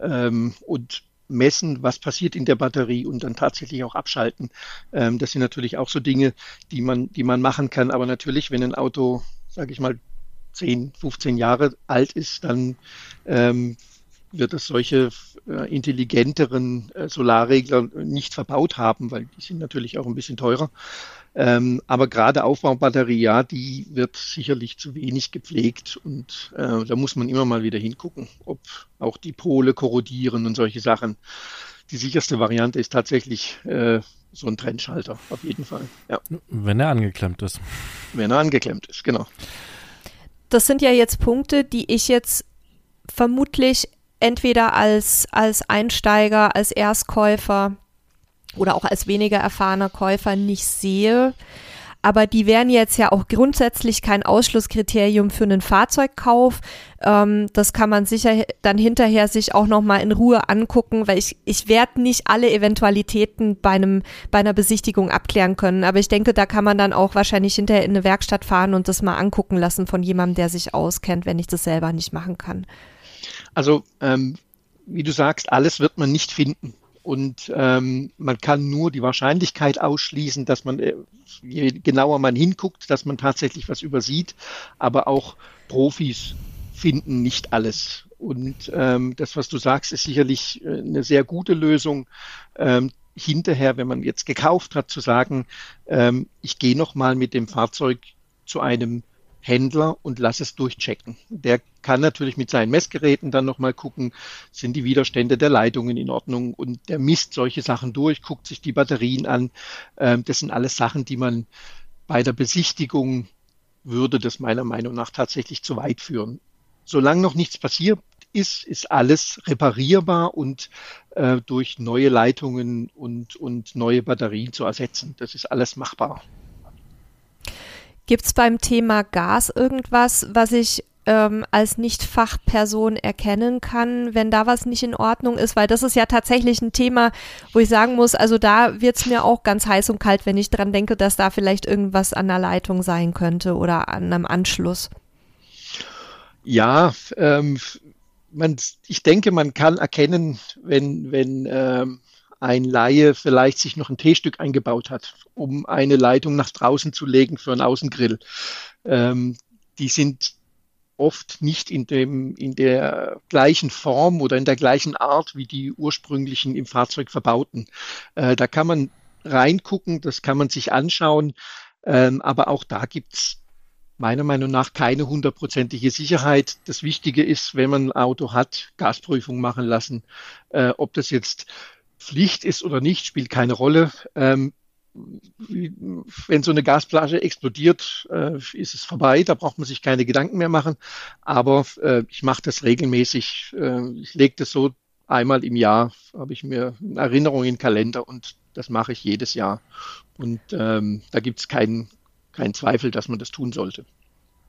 ähm, und messen, was passiert in der Batterie und dann tatsächlich auch abschalten. Ähm, das sind natürlich auch so Dinge, die man, die man machen kann. Aber natürlich, wenn ein Auto, sage ich mal, 10, 15 Jahre alt ist, dann ähm, wird es solche äh, intelligenteren äh, Solarregler nicht verbaut haben, weil die sind natürlich auch ein bisschen teurer. Ähm, aber gerade Aufbaubatterie, ja, die wird sicherlich zu wenig gepflegt und äh, da muss man immer mal wieder hingucken, ob auch die Pole korrodieren und solche Sachen. Die sicherste Variante ist tatsächlich äh, so ein Trennschalter, auf jeden Fall. Ja. Wenn er angeklemmt ist. Wenn er angeklemmt ist, genau. Das sind ja jetzt Punkte, die ich jetzt vermutlich entweder als, als Einsteiger, als Erstkäufer oder auch als weniger erfahrener Käufer nicht sehe. aber die wären jetzt ja auch grundsätzlich kein Ausschlusskriterium für einen Fahrzeugkauf. Ähm, das kann man sicher dann hinterher sich auch nochmal in Ruhe angucken, weil ich, ich werde nicht alle Eventualitäten bei einem, bei einer Besichtigung abklären können. Aber ich denke, da kann man dann auch wahrscheinlich hinterher in eine Werkstatt fahren und das mal angucken lassen von jemandem, der sich auskennt, wenn ich das selber nicht machen kann. Also, ähm, wie du sagst, alles wird man nicht finden. Und ähm, man kann nur die Wahrscheinlichkeit ausschließen, dass man, äh, je genauer man hinguckt, dass man tatsächlich was übersieht. Aber auch Profis finden nicht alles. Und ähm, das, was du sagst, ist sicherlich äh, eine sehr gute Lösung. Ähm, hinterher, wenn man jetzt gekauft hat, zu sagen, ähm, ich gehe noch mal mit dem Fahrzeug zu einem Händler und lass es durchchecken. Der kann natürlich mit seinen Messgeräten dann nochmal gucken, sind die Widerstände der Leitungen in Ordnung und der misst solche Sachen durch, guckt sich die Batterien an. Ähm, das sind alles Sachen, die man bei der Besichtigung würde das meiner Meinung nach tatsächlich zu weit führen. Solange noch nichts passiert ist, ist alles reparierbar und äh, durch neue Leitungen und, und neue Batterien zu ersetzen. Das ist alles machbar. Gibt es beim Thema Gas irgendwas, was ich ähm, als Nicht-Fachperson erkennen kann, wenn da was nicht in Ordnung ist? Weil das ist ja tatsächlich ein Thema, wo ich sagen muss, also da wird es mir auch ganz heiß und kalt, wenn ich dran denke, dass da vielleicht irgendwas an der Leitung sein könnte oder an einem Anschluss. Ja, ähm, man, ich denke, man kann erkennen, wenn, wenn ähm, ein Laie vielleicht sich noch ein T-Stück eingebaut hat, um eine Leitung nach draußen zu legen für einen Außengrill. Ähm, die sind oft nicht in, dem, in der gleichen Form oder in der gleichen Art wie die ursprünglichen im Fahrzeug verbauten. Äh, da kann man reingucken, das kann man sich anschauen, ähm, aber auch da gibt's meiner Meinung nach keine hundertprozentige Sicherheit. Das Wichtige ist, wenn man ein Auto hat, Gasprüfung machen lassen. Äh, ob das jetzt Pflicht ist oder nicht, spielt keine Rolle. Ähm, wenn so eine Gasflasche explodiert, äh, ist es vorbei. Da braucht man sich keine Gedanken mehr machen. Aber äh, ich mache das regelmäßig. Äh, ich lege das so einmal im Jahr, habe ich mir eine Erinnerung in den Kalender und das mache ich jedes Jahr. Und ähm, da gibt es keinen keinen Zweifel, dass man das tun sollte.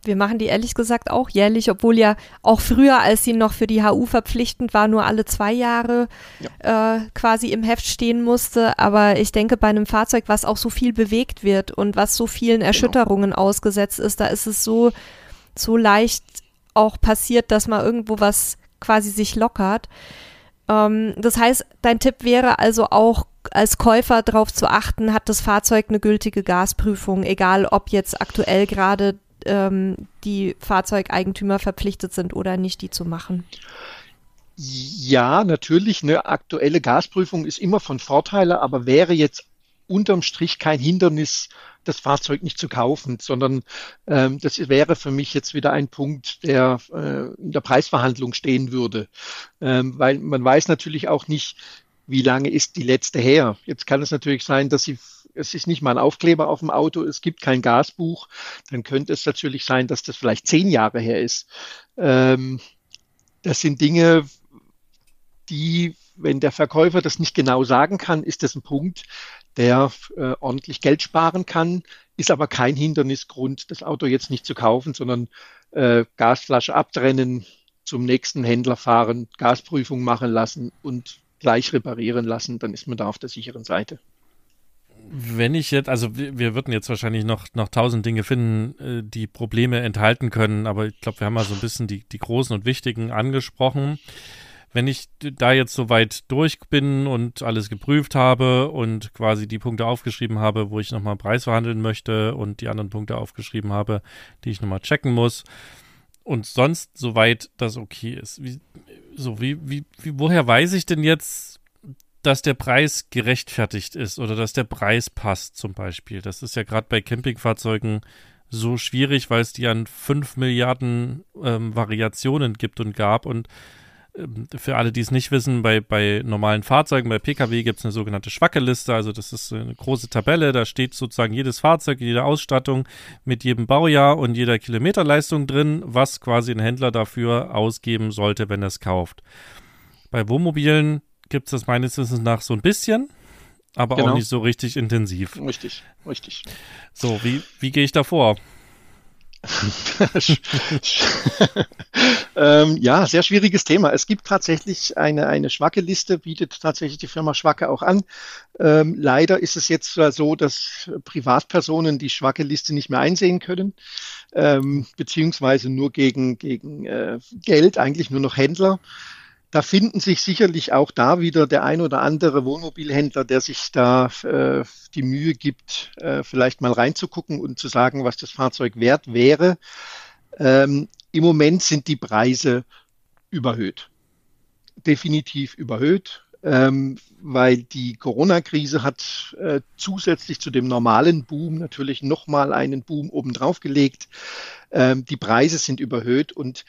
Wir machen die ehrlich gesagt auch jährlich, obwohl ja auch früher, als sie noch für die HU verpflichtend war, nur alle zwei Jahre ja. äh, quasi im Heft stehen musste. Aber ich denke, bei einem Fahrzeug, was auch so viel bewegt wird und was so vielen genau. Erschütterungen genau. ausgesetzt ist, da ist es so, so leicht auch passiert, dass mal irgendwo was quasi sich lockert. Ähm, das heißt, dein Tipp wäre also auch als Käufer darauf zu achten, hat das Fahrzeug eine gültige Gasprüfung, egal ob jetzt aktuell gerade ähm, die Fahrzeugeigentümer verpflichtet sind oder nicht, die zu machen? Ja, natürlich. Eine aktuelle Gasprüfung ist immer von Vorteil, aber wäre jetzt unterm Strich kein Hindernis, das Fahrzeug nicht zu kaufen, sondern ähm, das wäre für mich jetzt wieder ein Punkt, der äh, in der Preisverhandlung stehen würde. Ähm, weil man weiß natürlich auch nicht, wie lange ist die letzte her. Jetzt kann es natürlich sein, dass sie es ist nicht mal ein Aufkleber auf dem Auto, es gibt kein Gasbuch, dann könnte es natürlich sein, dass das vielleicht zehn Jahre her ist. Ähm, das sind Dinge, die, wenn der Verkäufer das nicht genau sagen kann, ist das ein Punkt, der äh, ordentlich Geld sparen kann, ist aber kein Hindernisgrund, das Auto jetzt nicht zu kaufen, sondern äh, Gasflasche abtrennen, zum nächsten Händler fahren, Gasprüfung machen lassen und gleich reparieren lassen, dann ist man da auf der sicheren Seite wenn ich jetzt, also wir, würden jetzt wahrscheinlich noch, noch tausend Dinge finden, äh, die Probleme enthalten können, aber ich glaube, wir haben mal so ein bisschen die, die großen und wichtigen angesprochen. Wenn ich da jetzt so weit durch bin und alles geprüft habe und quasi die Punkte aufgeschrieben habe, wo ich nochmal einen Preis verhandeln möchte und die anderen Punkte aufgeschrieben habe, die ich nochmal checken muss und sonst soweit das okay ist. Wie, so, wie, wie, wie, woher weiß ich denn jetzt, dass der Preis gerechtfertigt ist oder dass der Preis passt zum Beispiel. Das ist ja gerade bei Campingfahrzeugen so schwierig, weil es die an fünf Milliarden ähm, Variationen gibt und gab. Und ähm, für alle, die es nicht wissen, bei, bei normalen Fahrzeugen, bei Pkw gibt es eine sogenannte Schwackeliste. Also das ist eine große Tabelle, da steht sozusagen jedes Fahrzeug, jede Ausstattung mit jedem Baujahr und jeder Kilometerleistung drin, was quasi ein Händler dafür ausgeben sollte, wenn er es kauft. Bei Wohnmobilen gibt es das meines Wissens nach so ein bisschen. aber genau. auch nicht so richtig intensiv. Richtig, richtig. So, wie, wie gehe ich da vor? ähm, ja, sehr schwieriges Thema. Es gibt tatsächlich eine, eine Schwacke-Liste, bietet tatsächlich die Firma Schwacke auch an. Ähm, leider ist es jetzt so, dass Privatpersonen die Schwacke-Liste nicht mehr einsehen können, ähm, beziehungsweise nur gegen, gegen äh, Geld, eigentlich nur noch Händler. Da finden sich sicherlich auch da wieder der ein oder andere Wohnmobilhändler, der sich da äh, die Mühe gibt, äh, vielleicht mal reinzugucken und zu sagen, was das Fahrzeug wert wäre. Ähm, Im Moment sind die Preise überhöht. Definitiv überhöht, ähm, weil die Corona-Krise hat äh, zusätzlich zu dem normalen Boom natürlich nochmal einen Boom obendrauf gelegt. Ähm, die Preise sind überhöht und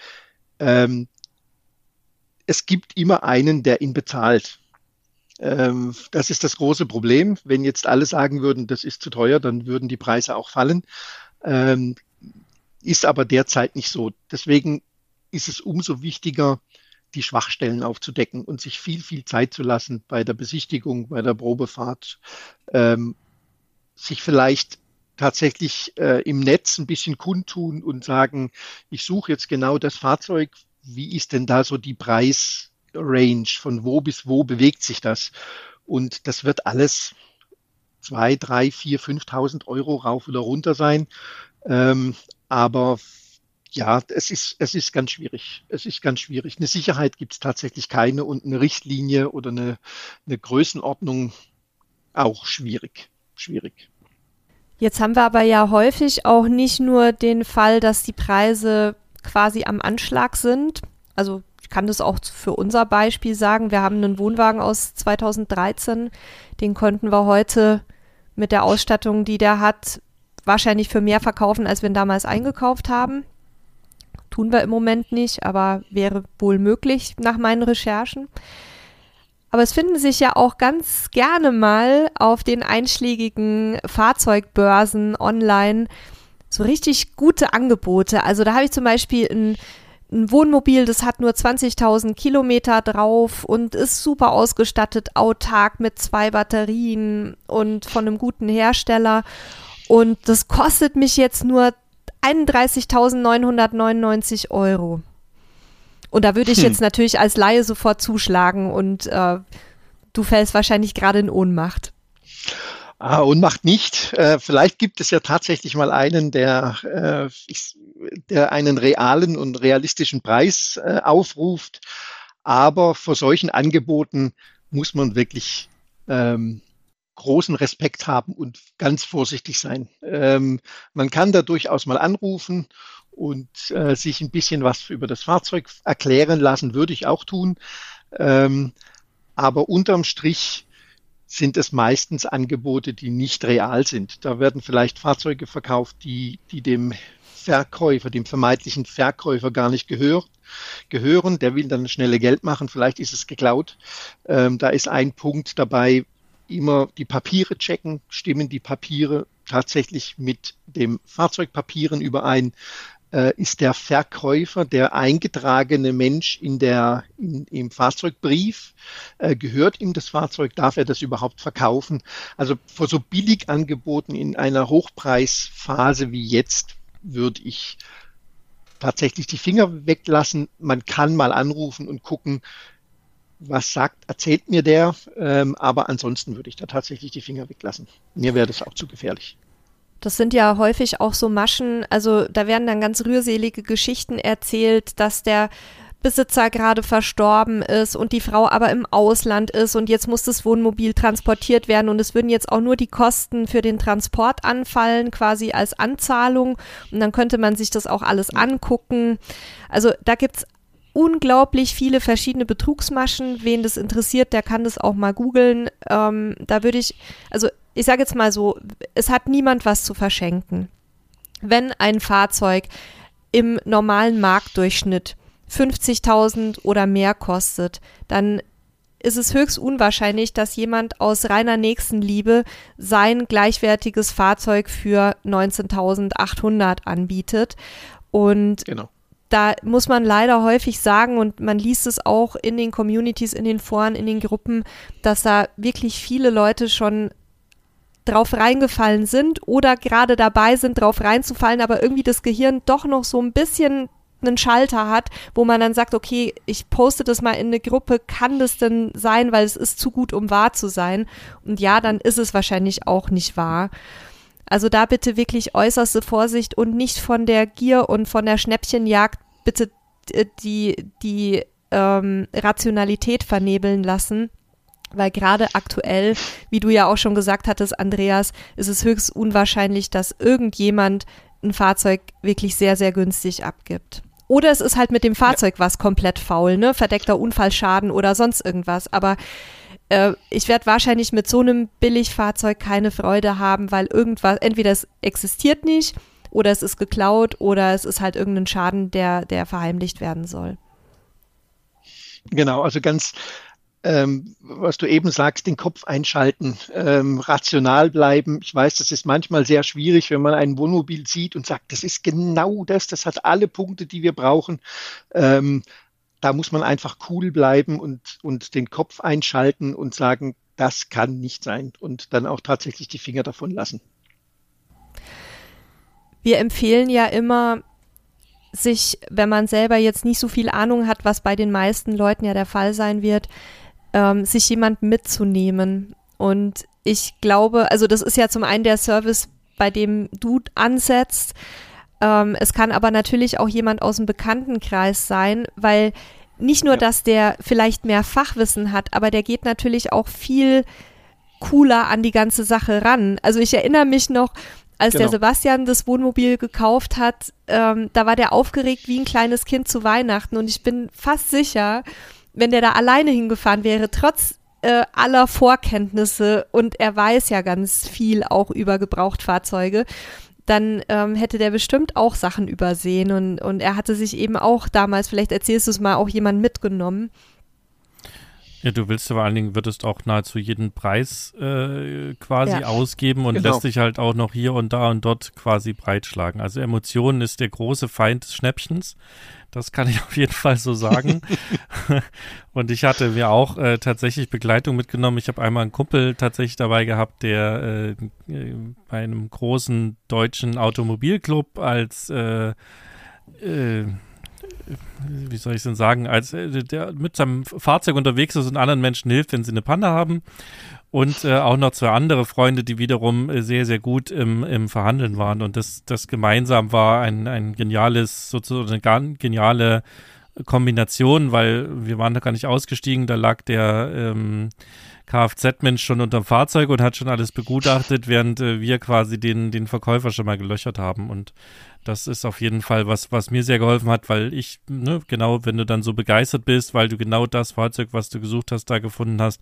ähm, es gibt immer einen, der ihn bezahlt. Ähm, das ist das große Problem. Wenn jetzt alle sagen würden, das ist zu teuer, dann würden die Preise auch fallen. Ähm, ist aber derzeit nicht so. Deswegen ist es umso wichtiger, die Schwachstellen aufzudecken und sich viel, viel Zeit zu lassen bei der Besichtigung, bei der Probefahrt, ähm, sich vielleicht tatsächlich äh, im Netz ein bisschen kundtun und sagen, ich suche jetzt genau das Fahrzeug, wie ist denn da so die Preisrange? Von wo bis wo bewegt sich das? Und das wird alles zwei, drei, vier, 5.000 Euro rauf oder runter sein. Ähm, aber ja, es ist, es ist ganz schwierig. Es ist ganz schwierig. Eine Sicherheit gibt es tatsächlich keine und eine Richtlinie oder eine, eine Größenordnung auch schwierig. Schwierig. Jetzt haben wir aber ja häufig auch nicht nur den Fall, dass die Preise quasi am Anschlag sind. Also ich kann das auch für unser Beispiel sagen. Wir haben einen Wohnwagen aus 2013, den konnten wir heute mit der Ausstattung, die der hat, wahrscheinlich für mehr verkaufen, als wir ihn damals eingekauft haben. Tun wir im Moment nicht, aber wäre wohl möglich nach meinen Recherchen. Aber es finden sich ja auch ganz gerne mal auf den einschlägigen Fahrzeugbörsen online so richtig gute Angebote. Also da habe ich zum Beispiel ein, ein Wohnmobil, das hat nur 20.000 Kilometer drauf und ist super ausgestattet, autark mit zwei Batterien und von einem guten Hersteller. Und das kostet mich jetzt nur 31.999 Euro. Und da würde ich hm. jetzt natürlich als Laie sofort zuschlagen und äh, du fällst wahrscheinlich gerade in Ohnmacht. Ah, und macht nicht. Äh, vielleicht gibt es ja tatsächlich mal einen, der, äh, der einen realen und realistischen Preis äh, aufruft. Aber vor solchen Angeboten muss man wirklich ähm, großen Respekt haben und ganz vorsichtig sein. Ähm, man kann da durchaus mal anrufen und äh, sich ein bisschen was über das Fahrzeug erklären lassen, würde ich auch tun. Ähm, aber unterm Strich sind es meistens Angebote, die nicht real sind. Da werden vielleicht Fahrzeuge verkauft, die, die dem Verkäufer, dem vermeintlichen Verkäufer gar nicht gehört, gehören. Der will dann schnelle Geld machen, vielleicht ist es geklaut. Ähm, da ist ein Punkt dabei, immer die Papiere checken, stimmen die Papiere tatsächlich mit dem Fahrzeugpapieren überein ist der Verkäufer der eingetragene Mensch in der, in, im Fahrzeugbrief. Äh, gehört ihm das Fahrzeug? Darf er das überhaupt verkaufen? Also vor so Billigangeboten in einer Hochpreisphase wie jetzt würde ich tatsächlich die Finger weglassen. Man kann mal anrufen und gucken, was sagt, erzählt mir der. Ähm, aber ansonsten würde ich da tatsächlich die Finger weglassen. Mir wäre das auch zu gefährlich. Das sind ja häufig auch so Maschen, also da werden dann ganz rührselige Geschichten erzählt, dass der Besitzer gerade verstorben ist und die Frau aber im Ausland ist und jetzt muss das Wohnmobil transportiert werden und es würden jetzt auch nur die Kosten für den Transport anfallen, quasi als Anzahlung. Und dann könnte man sich das auch alles angucken. Also da gibt's unglaublich viele verschiedene Betrugsmaschen. Wen das interessiert, der kann das auch mal googeln. Ähm, da würde ich, also ich sage jetzt mal so, es hat niemand was zu verschenken. Wenn ein Fahrzeug im normalen Marktdurchschnitt 50.000 oder mehr kostet, dann ist es höchst unwahrscheinlich, dass jemand aus reiner Nächstenliebe sein gleichwertiges Fahrzeug für 19.800 anbietet. Und genau. Da muss man leider häufig sagen, und man liest es auch in den Communities, in den Foren, in den Gruppen, dass da wirklich viele Leute schon drauf reingefallen sind oder gerade dabei sind, drauf reinzufallen, aber irgendwie das Gehirn doch noch so ein bisschen einen Schalter hat, wo man dann sagt, okay, ich poste das mal in eine Gruppe, kann das denn sein, weil es ist zu gut, um wahr zu sein? Und ja, dann ist es wahrscheinlich auch nicht wahr. Also da bitte wirklich äußerste Vorsicht und nicht von der Gier und von der Schnäppchenjagd bitte äh, die, die ähm, Rationalität vernebeln lassen. Weil gerade aktuell, wie du ja auch schon gesagt hattest, Andreas, ist es höchst unwahrscheinlich, dass irgendjemand ein Fahrzeug wirklich sehr, sehr günstig abgibt. Oder es ist halt mit dem Fahrzeug was komplett faul, ne? Verdeckter Unfallschaden oder sonst irgendwas. Aber äh, ich werde wahrscheinlich mit so einem Billigfahrzeug keine Freude haben, weil irgendwas, entweder es existiert nicht oder es ist geklaut oder es ist halt irgendein Schaden, der, der verheimlicht werden soll. Genau, also ganz ähm, was du eben sagst, den Kopf einschalten, ähm, rational bleiben. Ich weiß, das ist manchmal sehr schwierig, wenn man ein Wohnmobil sieht und sagt, das ist genau das, das hat alle Punkte, die wir brauchen. Ähm, da muss man einfach cool bleiben und, und den Kopf einschalten und sagen, das kann nicht sein und dann auch tatsächlich die Finger davon lassen. Wir empfehlen ja immer, sich, wenn man selber jetzt nicht so viel Ahnung hat, was bei den meisten Leuten ja der Fall sein wird, ähm, sich jemand mitzunehmen. Und ich glaube, also das ist ja zum einen der Service, bei dem du ansetzt. Ähm, es kann aber natürlich auch jemand aus dem Bekanntenkreis sein, weil nicht nur, ja. dass der vielleicht mehr Fachwissen hat, aber der geht natürlich auch viel cooler an die ganze Sache ran. Also ich erinnere mich noch, als genau. der Sebastian das Wohnmobil gekauft hat, ähm, da war der aufgeregt wie ein kleines Kind zu Weihnachten und ich bin fast sicher, wenn der da alleine hingefahren wäre, trotz äh, aller Vorkenntnisse und er weiß ja ganz viel auch über Gebrauchtfahrzeuge, dann ähm, hätte der bestimmt auch Sachen übersehen und, und er hatte sich eben auch damals, vielleicht erzählst du es mal, auch jemand mitgenommen. Ja, du willst ja vor allen Dingen, würdest auch nahezu jeden Preis äh, quasi ja. ausgeben und genau. lässt dich halt auch noch hier und da und dort quasi breitschlagen. Also Emotionen ist der große Feind des Schnäppchens. Das kann ich auf jeden Fall so sagen. und ich hatte mir auch äh, tatsächlich Begleitung mitgenommen. Ich habe einmal einen Kumpel tatsächlich dabei gehabt, der äh, äh bei einem großen deutschen Automobilclub als äh, äh, wie soll ich es denn sagen, als äh, der mit seinem Fahrzeug unterwegs ist und anderen Menschen hilft, wenn sie eine Panne haben und äh, auch noch zwei andere Freunde, die wiederum äh, sehr, sehr gut im, im Verhandeln waren. Und das, das gemeinsam war ein, ein geniales, sozusagen eine geniale Kombination, weil wir waren da gar nicht ausgestiegen, da lag der ähm, Kfz-Mensch schon unterm Fahrzeug und hat schon alles begutachtet, während äh, wir quasi den, den Verkäufer schon mal gelöchert haben. Und das ist auf jeden Fall was, was mir sehr geholfen hat, weil ich, ne, genau, wenn du dann so begeistert bist, weil du genau das Fahrzeug, was du gesucht hast, da gefunden hast,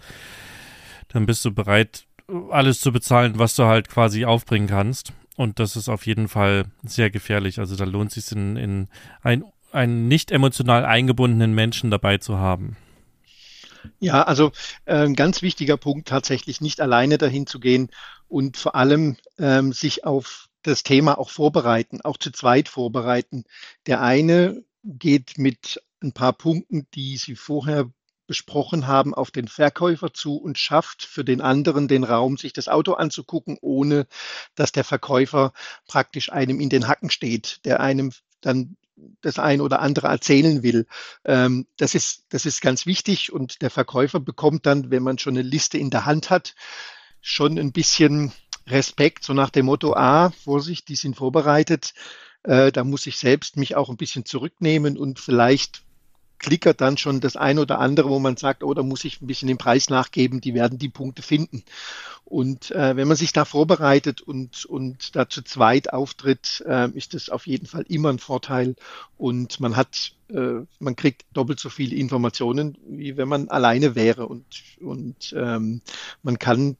dann bist du bereit, alles zu bezahlen, was du halt quasi aufbringen kannst. Und das ist auf jeden Fall sehr gefährlich. Also da lohnt es sich in, in ein, einen nicht emotional eingebundenen Menschen dabei zu haben. Ja, also äh, ein ganz wichtiger Punkt tatsächlich nicht alleine dahin zu gehen und vor allem ähm, sich auf das Thema auch vorbereiten, auch zu zweit vorbereiten. Der eine geht mit ein paar Punkten, die Sie vorher besprochen haben, auf den Verkäufer zu und schafft für den anderen den Raum, sich das Auto anzugucken, ohne dass der Verkäufer praktisch einem in den Hacken steht, der einem dann das ein oder andere erzählen will. Ähm, das, ist, das ist ganz wichtig und der Verkäufer bekommt dann, wenn man schon eine Liste in der Hand hat, schon ein bisschen Respekt, so nach dem Motto, ah, Vorsicht, die sind vorbereitet, äh, da muss ich selbst mich auch ein bisschen zurücknehmen und vielleicht klickert dann schon das ein oder andere, wo man sagt, oh, da muss ich ein bisschen den Preis nachgeben, die werden die Punkte finden. Und äh, wenn man sich da vorbereitet und, und da zu zweit auftritt, äh, ist das auf jeden Fall immer ein Vorteil. Und man hat, äh, man kriegt doppelt so viele Informationen, wie wenn man alleine wäre. Und, und ähm, man kann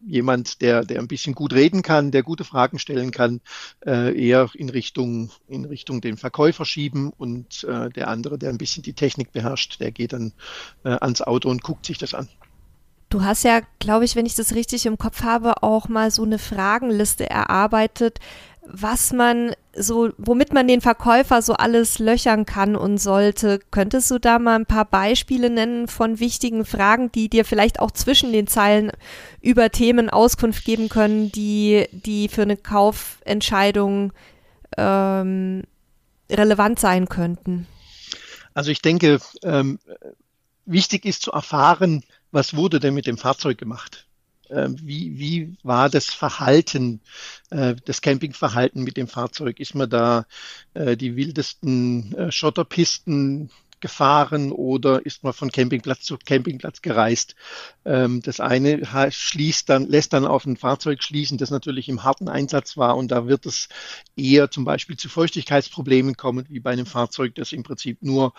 jemand, der, der ein bisschen gut reden kann, der gute Fragen stellen kann, äh, eher in Richtung, in Richtung den Verkäufer schieben und äh, der andere, der ein bisschen die Technik beherrscht, der geht dann äh, ans Auto und guckt sich das an. Du hast ja, glaube ich, wenn ich das richtig im Kopf habe, auch mal so eine Fragenliste erarbeitet, was man so, womit man den Verkäufer so alles löchern kann und sollte. Könntest du da mal ein paar Beispiele nennen von wichtigen Fragen, die dir vielleicht auch zwischen den Zeilen über Themen Auskunft geben können, die, die für eine Kaufentscheidung ähm, relevant sein könnten? Also ich denke, ähm, wichtig ist zu erfahren, was wurde denn mit dem Fahrzeug gemacht? Ähm, wie, wie war das Verhalten, äh, das Campingverhalten mit dem Fahrzeug? Ist man da äh, die wildesten äh, Schotterpisten gefahren oder ist man von Campingplatz zu Campingplatz gereist. Ähm, das eine schließt dann, lässt dann auf ein Fahrzeug schließen, das natürlich im harten Einsatz war und da wird es eher zum Beispiel zu Feuchtigkeitsproblemen kommen, wie bei einem Fahrzeug, das im Prinzip nur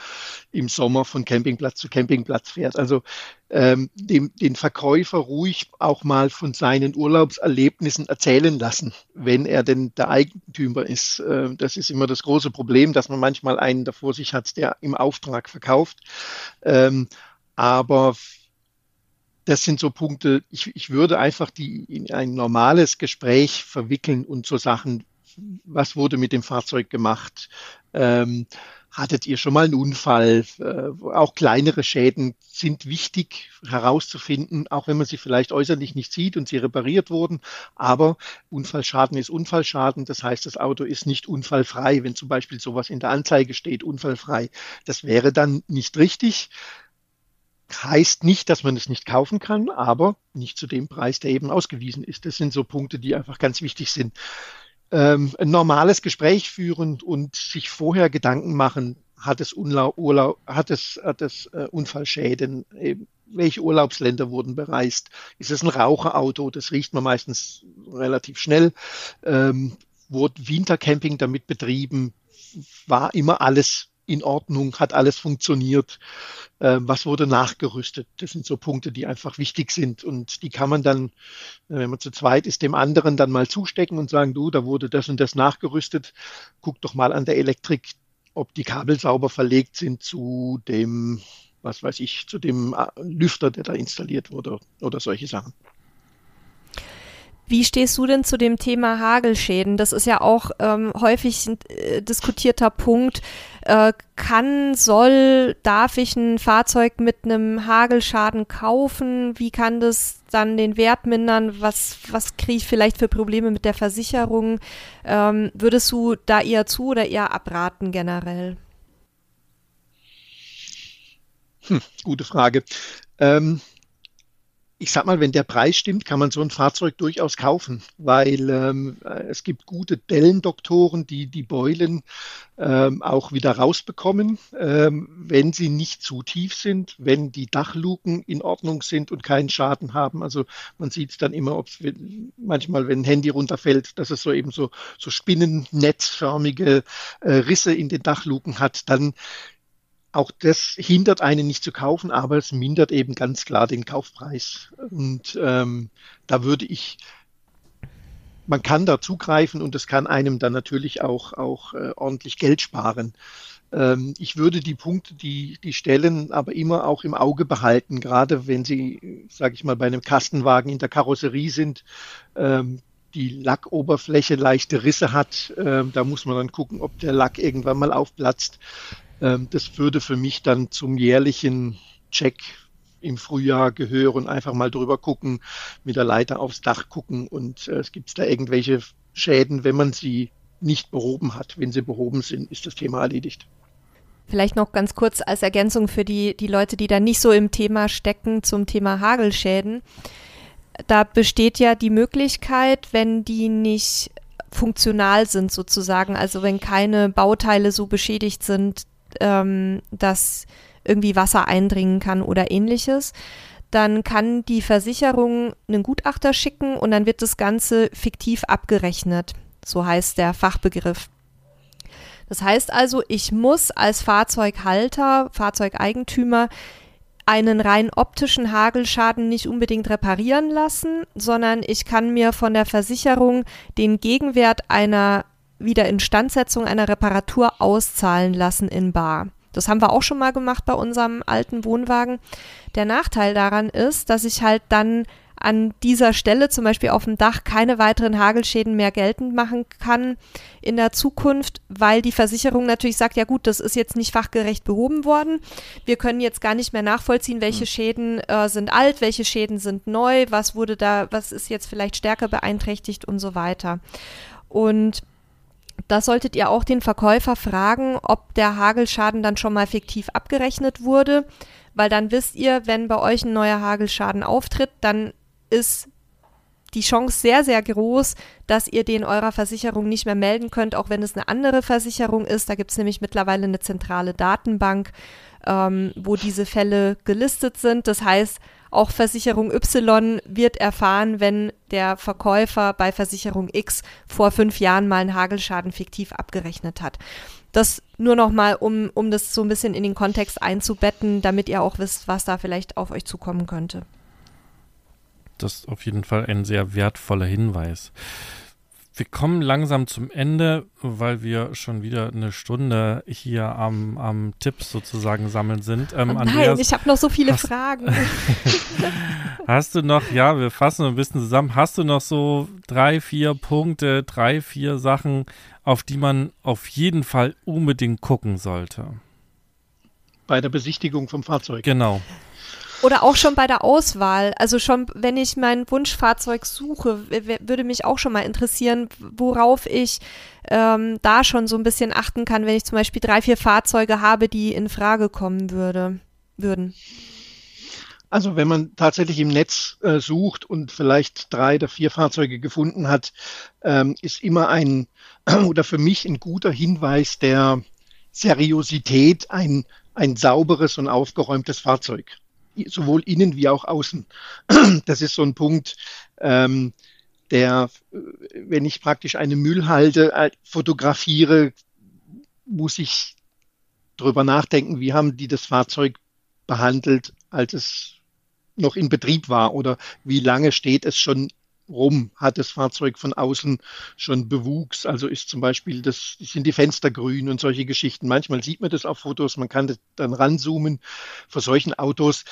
im Sommer von Campingplatz zu Campingplatz fährt. Also ähm, dem, den Verkäufer ruhig auch mal von seinen Urlaubserlebnissen erzählen lassen, wenn er denn der Eigentümer ist. Äh, das ist immer das große Problem, dass man manchmal einen davor sich hat, der im Auftrag verkauft. Ähm, aber das sind so Punkte, ich, ich würde einfach die in ein normales Gespräch verwickeln und so Sachen, was wurde mit dem Fahrzeug gemacht? Ähm, Hattet ihr schon mal einen Unfall? Äh, auch kleinere Schäden sind wichtig herauszufinden, auch wenn man sie vielleicht äußerlich nicht sieht und sie repariert wurden. Aber Unfallschaden ist Unfallschaden. Das heißt, das Auto ist nicht unfallfrei. Wenn zum Beispiel sowas in der Anzeige steht, unfallfrei, das wäre dann nicht richtig. Heißt nicht, dass man es nicht kaufen kann, aber nicht zu dem Preis, der eben ausgewiesen ist. Das sind so Punkte, die einfach ganz wichtig sind ähm, ein normales Gespräch führen und sich vorher Gedanken machen, hat es, Unla Urlaub, hat es, hat es äh, Unfallschäden, eben, welche Urlaubsländer wurden bereist, ist es ein Raucherauto, das riecht man meistens relativ schnell, ähm, wurde Wintercamping damit betrieben, war immer alles in Ordnung, hat alles funktioniert, äh, was wurde nachgerüstet. Das sind so Punkte, die einfach wichtig sind und die kann man dann, äh, wenn man zu zweit ist, dem anderen dann mal zustecken und sagen, du, da wurde das und das nachgerüstet, guck doch mal an der Elektrik, ob die Kabel sauber verlegt sind zu dem, was weiß ich, zu dem äh, Lüfter, der da installiert wurde oder solche Sachen. Wie stehst du denn zu dem Thema Hagelschäden? Das ist ja auch ähm, häufig ein äh, diskutierter Punkt. Äh, kann, soll, darf ich ein Fahrzeug mit einem Hagelschaden kaufen? Wie kann das dann den Wert mindern? Was, was kriege ich vielleicht für Probleme mit der Versicherung? Ähm, würdest du da eher zu oder eher abraten generell? Hm, gute Frage. Ähm, ich sag mal, wenn der Preis stimmt, kann man so ein Fahrzeug durchaus kaufen, weil ähm, es gibt gute Dellendoktoren, die die Beulen ähm, auch wieder rausbekommen, ähm, wenn sie nicht zu tief sind, wenn die Dachluken in Ordnung sind und keinen Schaden haben. Also man sieht es dann immer, ob manchmal, wenn ein Handy runterfällt, dass es so eben so, so spinnennetzförmige äh, Risse in den Dachluken hat, dann auch das hindert einen nicht zu kaufen, aber es mindert eben ganz klar den Kaufpreis. Und ähm, da würde ich, man kann da zugreifen und es kann einem dann natürlich auch, auch äh, ordentlich Geld sparen. Ähm, ich würde die Punkte, die, die Stellen aber immer auch im Auge behalten, gerade wenn sie, sage ich mal, bei einem Kastenwagen in der Karosserie sind. Ähm, die Lackoberfläche leichte Risse hat, äh, da muss man dann gucken, ob der Lack irgendwann mal aufplatzt. Ähm, das würde für mich dann zum jährlichen Check im Frühjahr gehören, einfach mal drüber gucken, mit der Leiter aufs Dach gucken und äh, es gibt da irgendwelche Schäden, wenn man sie nicht behoben hat. Wenn sie behoben sind, ist das Thema erledigt. Vielleicht noch ganz kurz als Ergänzung für die, die Leute, die da nicht so im Thema stecken, zum Thema Hagelschäden. Da besteht ja die Möglichkeit, wenn die nicht funktional sind sozusagen, also wenn keine Bauteile so beschädigt sind, ähm, dass irgendwie Wasser eindringen kann oder ähnliches, dann kann die Versicherung einen Gutachter schicken und dann wird das Ganze fiktiv abgerechnet. So heißt der Fachbegriff. Das heißt also, ich muss als Fahrzeughalter, Fahrzeugeigentümer einen rein optischen Hagelschaden nicht unbedingt reparieren lassen, sondern ich kann mir von der Versicherung den Gegenwert einer Wiederinstandsetzung einer Reparatur auszahlen lassen in Bar. Das haben wir auch schon mal gemacht bei unserem alten Wohnwagen. Der Nachteil daran ist, dass ich halt dann an dieser Stelle, zum Beispiel auf dem Dach, keine weiteren Hagelschäden mehr geltend machen kann in der Zukunft, weil die Versicherung natürlich sagt, ja gut, das ist jetzt nicht fachgerecht behoben worden. Wir können jetzt gar nicht mehr nachvollziehen, welche hm. Schäden äh, sind alt, welche Schäden sind neu, was wurde da, was ist jetzt vielleicht stärker beeinträchtigt und so weiter. Und da solltet ihr auch den Verkäufer fragen, ob der Hagelschaden dann schon mal fiktiv abgerechnet wurde, weil dann wisst ihr, wenn bei euch ein neuer Hagelschaden auftritt, dann ist die Chance sehr, sehr groß, dass ihr den eurer Versicherung nicht mehr melden könnt, auch wenn es eine andere Versicherung ist. Da gibt es nämlich mittlerweile eine zentrale Datenbank, ähm, wo diese Fälle gelistet sind. Das heißt, auch Versicherung Y wird erfahren, wenn der Verkäufer bei Versicherung X vor fünf Jahren mal einen Hagelschaden fiktiv abgerechnet hat. Das nur nochmal, um, um das so ein bisschen in den Kontext einzubetten, damit ihr auch wisst, was da vielleicht auf euch zukommen könnte das ist auf jeden Fall ein sehr wertvoller Hinweis. Wir kommen langsam zum Ende, weil wir schon wieder eine Stunde hier am, am Tipps sozusagen sammeln sind. Ähm, oh nein, Andreas, ich habe noch so viele hast, Fragen. hast du noch, ja, wir fassen ein bisschen zusammen, hast du noch so drei, vier Punkte, drei, vier Sachen, auf die man auf jeden Fall unbedingt gucken sollte? Bei der Besichtigung vom Fahrzeug. Genau. Oder auch schon bei der Auswahl. Also schon, wenn ich mein Wunschfahrzeug suche, würde mich auch schon mal interessieren, worauf ich ähm, da schon so ein bisschen achten kann, wenn ich zum Beispiel drei, vier Fahrzeuge habe, die in Frage kommen würde, würden. Also wenn man tatsächlich im Netz äh, sucht und vielleicht drei oder vier Fahrzeuge gefunden hat, ähm, ist immer ein oder für mich ein guter Hinweis der Seriosität ein, ein sauberes und aufgeräumtes Fahrzeug sowohl innen wie auch außen. Das ist so ein Punkt, ähm, der, äh, wenn ich praktisch eine Müllhalde äh, fotografiere, muss ich darüber nachdenken, wie haben die das Fahrzeug behandelt, als es noch in Betrieb war oder wie lange steht es schon rum hat das Fahrzeug von außen schon Bewuchs. Also ist zum Beispiel, das sind die Fenster grün und solche Geschichten. Manchmal sieht man das auf Fotos, man kann das dann ranzoomen. Vor solchen Autos,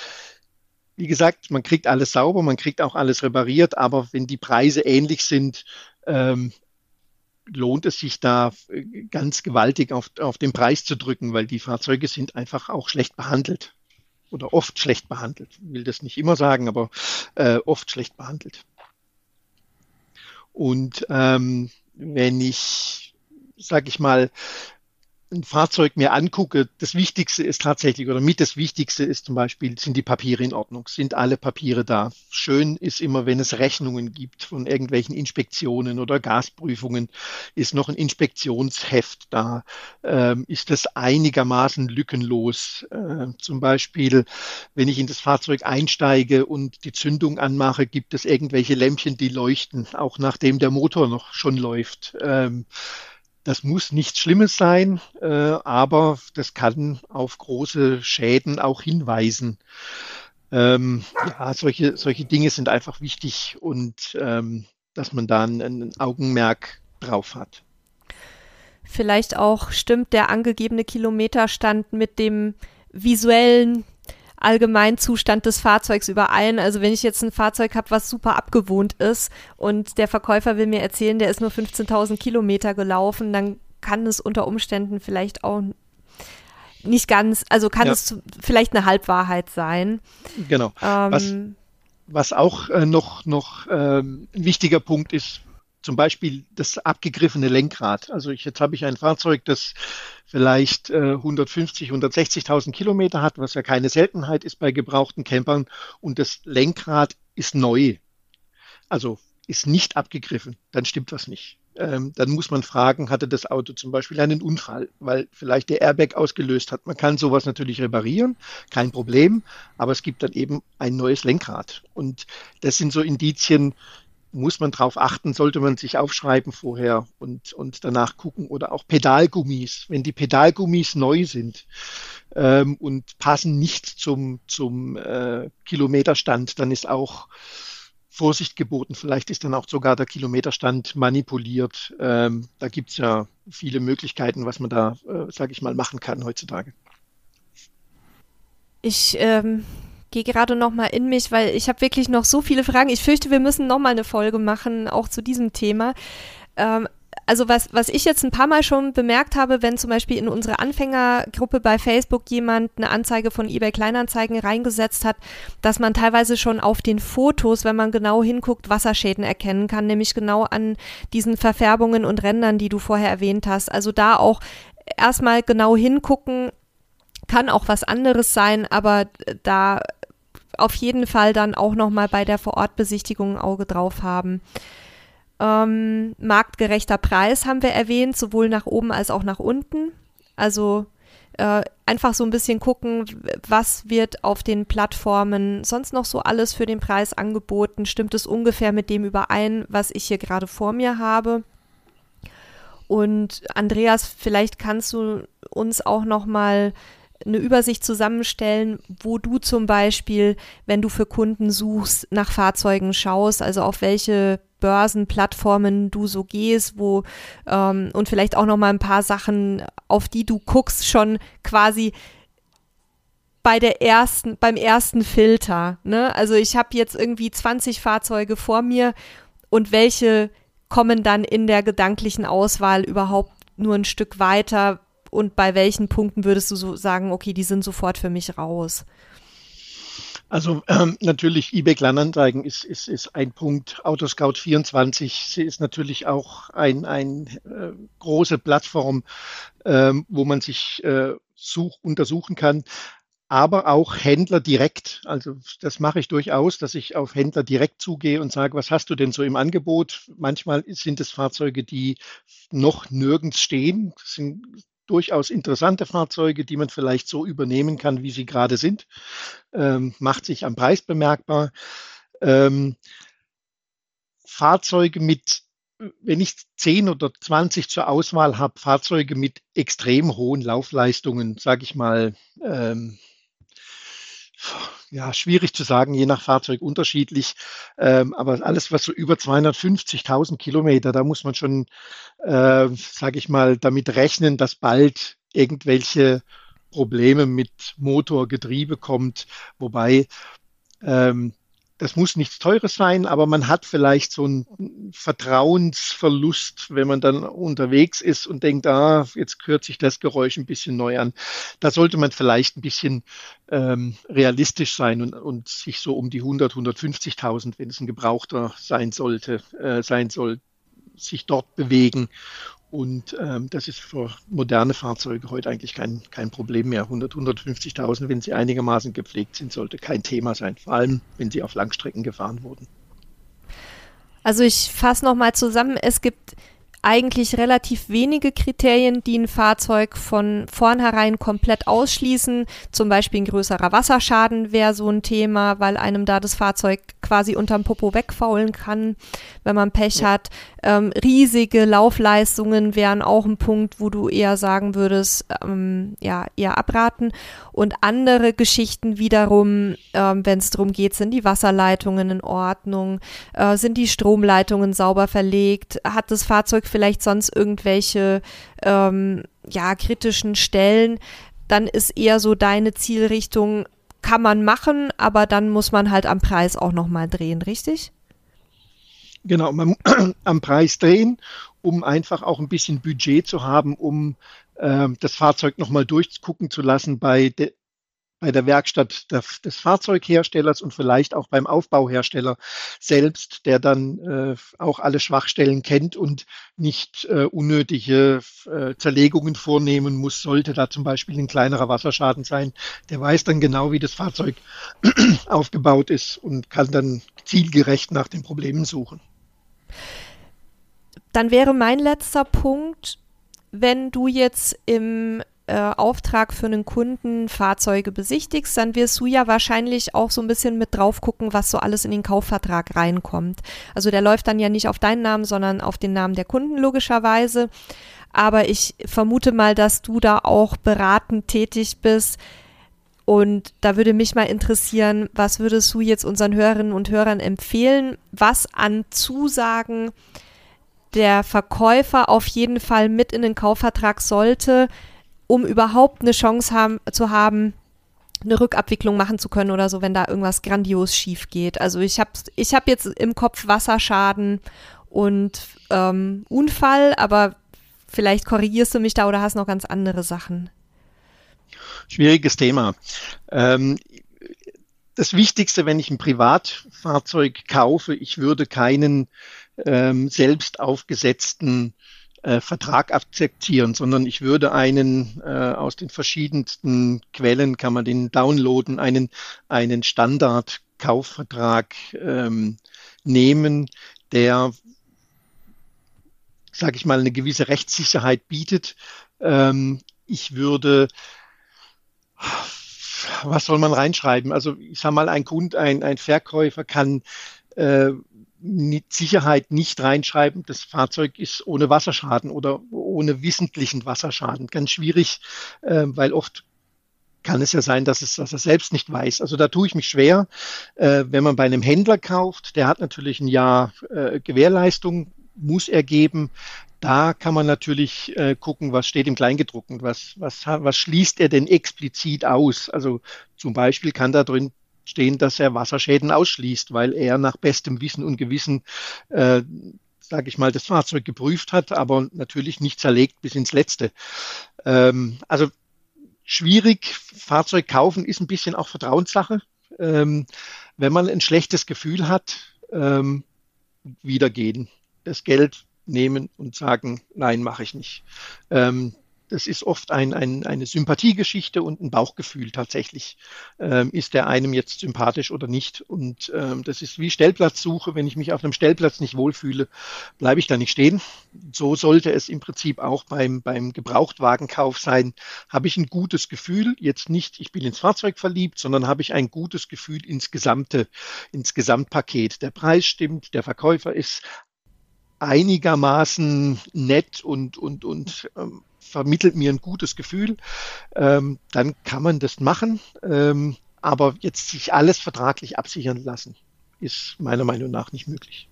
wie gesagt, man kriegt alles sauber, man kriegt auch alles repariert, aber wenn die Preise ähnlich sind, ähm, lohnt es sich da äh, ganz gewaltig auf, auf den Preis zu drücken, weil die Fahrzeuge sind einfach auch schlecht behandelt oder oft schlecht behandelt. Ich will das nicht immer sagen, aber äh, oft schlecht behandelt. Und ähm, wenn ich, sag ich mal, ein Fahrzeug mir angucke, das Wichtigste ist tatsächlich, oder mit das Wichtigste ist zum Beispiel, sind die Papiere in Ordnung, sind alle Papiere da. Schön ist immer, wenn es Rechnungen gibt von irgendwelchen Inspektionen oder Gasprüfungen, ist noch ein Inspektionsheft da, ähm, ist das einigermaßen lückenlos. Äh, zum Beispiel, wenn ich in das Fahrzeug einsteige und die Zündung anmache, gibt es irgendwelche Lämpchen, die leuchten, auch nachdem der Motor noch schon läuft. Ähm, das muss nichts Schlimmes sein, äh, aber das kann auf große Schäden auch hinweisen. Ähm, ja, solche, solche Dinge sind einfach wichtig und ähm, dass man da ein, ein Augenmerk drauf hat. Vielleicht auch stimmt der angegebene Kilometerstand mit dem visuellen Allgemeinzustand des Fahrzeugs überein. Also wenn ich jetzt ein Fahrzeug habe, was super abgewohnt ist und der Verkäufer will mir erzählen, der ist nur 15.000 Kilometer gelaufen, dann kann es unter Umständen vielleicht auch nicht ganz, also kann ja. es vielleicht eine Halbwahrheit sein. Genau. Ähm, was, was auch äh, noch, noch ähm, ein wichtiger Punkt ist, zum Beispiel das abgegriffene Lenkrad. Also ich, jetzt habe ich ein Fahrzeug, das vielleicht äh, 150, 160.000 Kilometer hat, was ja keine Seltenheit ist bei gebrauchten Campern. Und das Lenkrad ist neu. Also ist nicht abgegriffen. Dann stimmt was nicht. Ähm, dann muss man fragen, hatte das Auto zum Beispiel einen Unfall, weil vielleicht der Airbag ausgelöst hat. Man kann sowas natürlich reparieren, kein Problem, aber es gibt dann eben ein neues Lenkrad. Und das sind so Indizien, muss man darauf achten, sollte man sich aufschreiben vorher und, und danach gucken. Oder auch Pedalgummis. Wenn die Pedalgummis neu sind ähm, und passen nicht zum, zum äh, Kilometerstand, dann ist auch Vorsicht geboten. Vielleicht ist dann auch sogar der Kilometerstand manipuliert. Ähm, da gibt es ja viele Möglichkeiten, was man da, äh, sage ich mal, machen kann heutzutage. Ich ähm, gehe gerade noch mal in mich, weil ich habe wirklich noch so viele Fragen. Ich fürchte, wir müssen noch mal eine Folge machen, auch zu diesem Thema. Ähm, also was, was ich jetzt ein paar Mal schon bemerkt habe, wenn zum Beispiel in unsere Anfängergruppe bei Facebook jemand eine Anzeige von eBay Kleinanzeigen reingesetzt hat, dass man teilweise schon auf den Fotos, wenn man genau hinguckt, Wasserschäden erkennen kann, nämlich genau an diesen Verfärbungen und Rändern, die du vorher erwähnt hast. Also da auch erstmal genau hingucken, kann auch was anderes sein, aber da auf jeden Fall dann auch nochmal bei der Vorortbesichtigung ein Auge drauf haben. Ähm, marktgerechter Preis haben wir erwähnt, sowohl nach oben als auch nach unten. Also äh, einfach so ein bisschen gucken, was wird auf den Plattformen sonst noch so alles für den Preis angeboten. Stimmt es ungefähr mit dem überein, was ich hier gerade vor mir habe? Und Andreas, vielleicht kannst du uns auch noch mal eine Übersicht zusammenstellen, wo du zum Beispiel, wenn du für Kunden suchst, nach Fahrzeugen schaust, also auf welche Börsenplattformen du so gehst, wo ähm, und vielleicht auch noch mal ein paar Sachen, auf die du guckst, schon quasi bei der ersten, beim ersten Filter. Ne? Also ich habe jetzt irgendwie 20 Fahrzeuge vor mir und welche kommen dann in der gedanklichen Auswahl überhaupt nur ein Stück weiter, und bei welchen Punkten würdest du so sagen, okay, die sind sofort für mich raus? Also ähm, natürlich eBay Kleinanzeigen ist, ist, ist ein Punkt. Autoscout 24 sie ist natürlich auch eine ein, äh, große Plattform, ähm, wo man sich äh, such, untersuchen kann. Aber auch Händler direkt. Also das mache ich durchaus, dass ich auf Händler direkt zugehe und sage, was hast du denn so im Angebot? Manchmal sind es Fahrzeuge, die noch nirgends stehen. Das sind durchaus interessante Fahrzeuge, die man vielleicht so übernehmen kann, wie sie gerade sind. Ähm, macht sich am Preis bemerkbar. Ähm, Fahrzeuge mit, wenn ich 10 oder 20 zur Auswahl habe, Fahrzeuge mit extrem hohen Laufleistungen, sage ich mal, ähm, ja, schwierig zu sagen, je nach Fahrzeug unterschiedlich. Ähm, aber alles, was so über 250.000 Kilometer, da muss man schon, äh, sage ich mal, damit rechnen, dass bald irgendwelche Probleme mit Motor, Getriebe kommt. Wobei ähm, das muss nichts Teures sein, aber man hat vielleicht so einen Vertrauensverlust, wenn man dann unterwegs ist und denkt, ah, jetzt hört sich das Geräusch ein bisschen neu an. Da sollte man vielleicht ein bisschen ähm, realistisch sein und, und sich so um die 100, 150.000, wenn es ein Gebrauchter sein sollte, äh, sein soll, sich dort bewegen und ähm, das ist für moderne Fahrzeuge heute eigentlich kein, kein Problem mehr. 100, 150.000, wenn sie einigermaßen gepflegt sind, sollte kein Thema sein. Vor allem, wenn sie auf Langstrecken gefahren wurden. Also ich fasse nochmal zusammen. Es gibt eigentlich relativ wenige Kriterien, die ein Fahrzeug von vornherein komplett ausschließen. Zum Beispiel ein größerer Wasserschaden wäre so ein Thema, weil einem da das Fahrzeug quasi unterm Popo wegfaulen kann, wenn man Pech ja. hat. Ähm, riesige Laufleistungen wären auch ein Punkt, wo du eher sagen würdest, ähm, ja, eher abraten. Und andere Geschichten wiederum, ähm, wenn es darum geht, sind die Wasserleitungen in Ordnung, äh, sind die Stromleitungen sauber verlegt, hat das Fahrzeug vielleicht sonst irgendwelche ähm, ja, kritischen Stellen, dann ist eher so deine Zielrichtung, kann man machen, aber dann muss man halt am Preis auch nochmal drehen, richtig? Genau, man, am Preis drehen, um einfach auch ein bisschen Budget zu haben, um äh, das Fahrzeug nochmal durchgucken zu lassen bei, de, bei der Werkstatt des, des Fahrzeugherstellers und vielleicht auch beim Aufbauhersteller selbst, der dann äh, auch alle Schwachstellen kennt und nicht äh, unnötige äh, Zerlegungen vornehmen muss, sollte da zum Beispiel ein kleinerer Wasserschaden sein. Der weiß dann genau, wie das Fahrzeug aufgebaut ist und kann dann zielgerecht nach den Problemen suchen. Dann wäre mein letzter Punkt, wenn du jetzt im äh, Auftrag für einen Kunden Fahrzeuge besichtigst, dann wirst du ja wahrscheinlich auch so ein bisschen mit drauf gucken, was so alles in den Kaufvertrag reinkommt. Also der läuft dann ja nicht auf deinen Namen, sondern auf den Namen der Kunden logischerweise. Aber ich vermute mal, dass du da auch beratend tätig bist. Und da würde mich mal interessieren, was würdest du jetzt unseren Hörerinnen und Hörern empfehlen, was an Zusagen der Verkäufer auf jeden Fall mit in den Kaufvertrag sollte, um überhaupt eine Chance haben, zu haben, eine Rückabwicklung machen zu können oder so, wenn da irgendwas grandios schief geht. Also ich habe ich hab jetzt im Kopf Wasserschaden und ähm, Unfall, aber vielleicht korrigierst du mich da oder hast noch ganz andere Sachen. Schwieriges Thema. Ähm, das Wichtigste, wenn ich ein Privatfahrzeug kaufe, ich würde keinen ähm, selbst aufgesetzten äh, Vertrag akzeptieren, sondern ich würde einen äh, aus den verschiedensten Quellen kann man den downloaden, einen, einen Standard-Kaufvertrag ähm, nehmen, der, sage ich mal, eine gewisse Rechtssicherheit bietet. Ähm, ich würde was soll man reinschreiben? Also ich sage mal, ein Kund, ein, ein Verkäufer kann äh, mit Sicherheit nicht reinschreiben, das Fahrzeug ist ohne Wasserschaden oder ohne wissentlichen Wasserschaden. Ganz schwierig, äh, weil oft kann es ja sein, dass, es, dass er selbst nicht weiß. Also da tue ich mich schwer. Äh, wenn man bei einem Händler kauft, der hat natürlich ein Jahr äh, Gewährleistung, muss er geben. Da kann man natürlich äh, gucken, was steht im Kleingedruckten, was, was, was schließt er denn explizit aus. Also zum Beispiel kann da drin stehen, dass er Wasserschäden ausschließt, weil er nach bestem Wissen und Gewissen, äh, sage ich mal, das Fahrzeug geprüft hat, aber natürlich nicht zerlegt bis ins Letzte. Ähm, also schwierig, Fahrzeug kaufen ist ein bisschen auch Vertrauenssache. Ähm, wenn man ein schlechtes Gefühl hat, ähm, wieder gehen. Das Geld nehmen und sagen, nein, mache ich nicht. Ähm, das ist oft ein, ein, eine Sympathiegeschichte und ein Bauchgefühl tatsächlich. Ähm, ist der einem jetzt sympathisch oder nicht? Und ähm, das ist wie Stellplatzsuche. Wenn ich mich auf einem Stellplatz nicht wohlfühle, bleibe ich da nicht stehen. So sollte es im Prinzip auch beim, beim Gebrauchtwagenkauf sein. Habe ich ein gutes Gefühl, jetzt nicht, ich bin ins Fahrzeug verliebt, sondern habe ich ein gutes Gefühl ins gesamte, ins Gesamtpaket. Der Preis stimmt, der Verkäufer ist einigermaßen nett und, und, und ähm, vermittelt mir ein gutes Gefühl, ähm, dann kann man das machen. Ähm, aber jetzt sich alles vertraglich absichern lassen, ist meiner Meinung nach nicht möglich.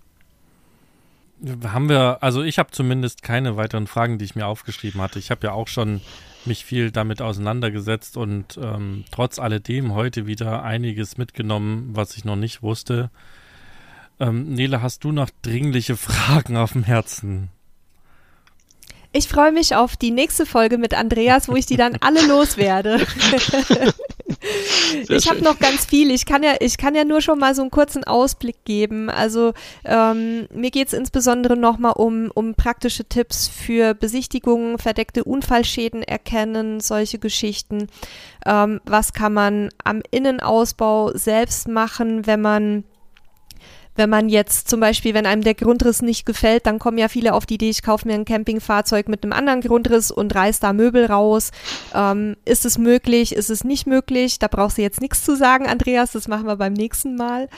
Haben wir, also ich habe zumindest keine weiteren Fragen, die ich mir aufgeschrieben hatte. Ich habe ja auch schon mich viel damit auseinandergesetzt und ähm, trotz alledem heute wieder einiges mitgenommen, was ich noch nicht wusste. Ähm, Nele, hast du noch dringliche Fragen auf dem Herzen? Ich freue mich auf die nächste Folge mit Andreas, wo ich die dann alle loswerde. ich habe noch ganz viel. Ich kann ja, ich kann ja nur schon mal so einen kurzen Ausblick geben. Also ähm, mir geht es insbesondere nochmal um, um praktische Tipps für Besichtigungen, verdeckte Unfallschäden erkennen, solche Geschichten. Ähm, was kann man am Innenausbau selbst machen, wenn man wenn man jetzt zum Beispiel, wenn einem der Grundriss nicht gefällt, dann kommen ja viele auf die Idee, ich kaufe mir ein Campingfahrzeug mit einem anderen Grundriss und reiß da Möbel raus. Ähm, ist es möglich? Ist es nicht möglich? Da brauchst du jetzt nichts zu sagen, Andreas. Das machen wir beim nächsten Mal.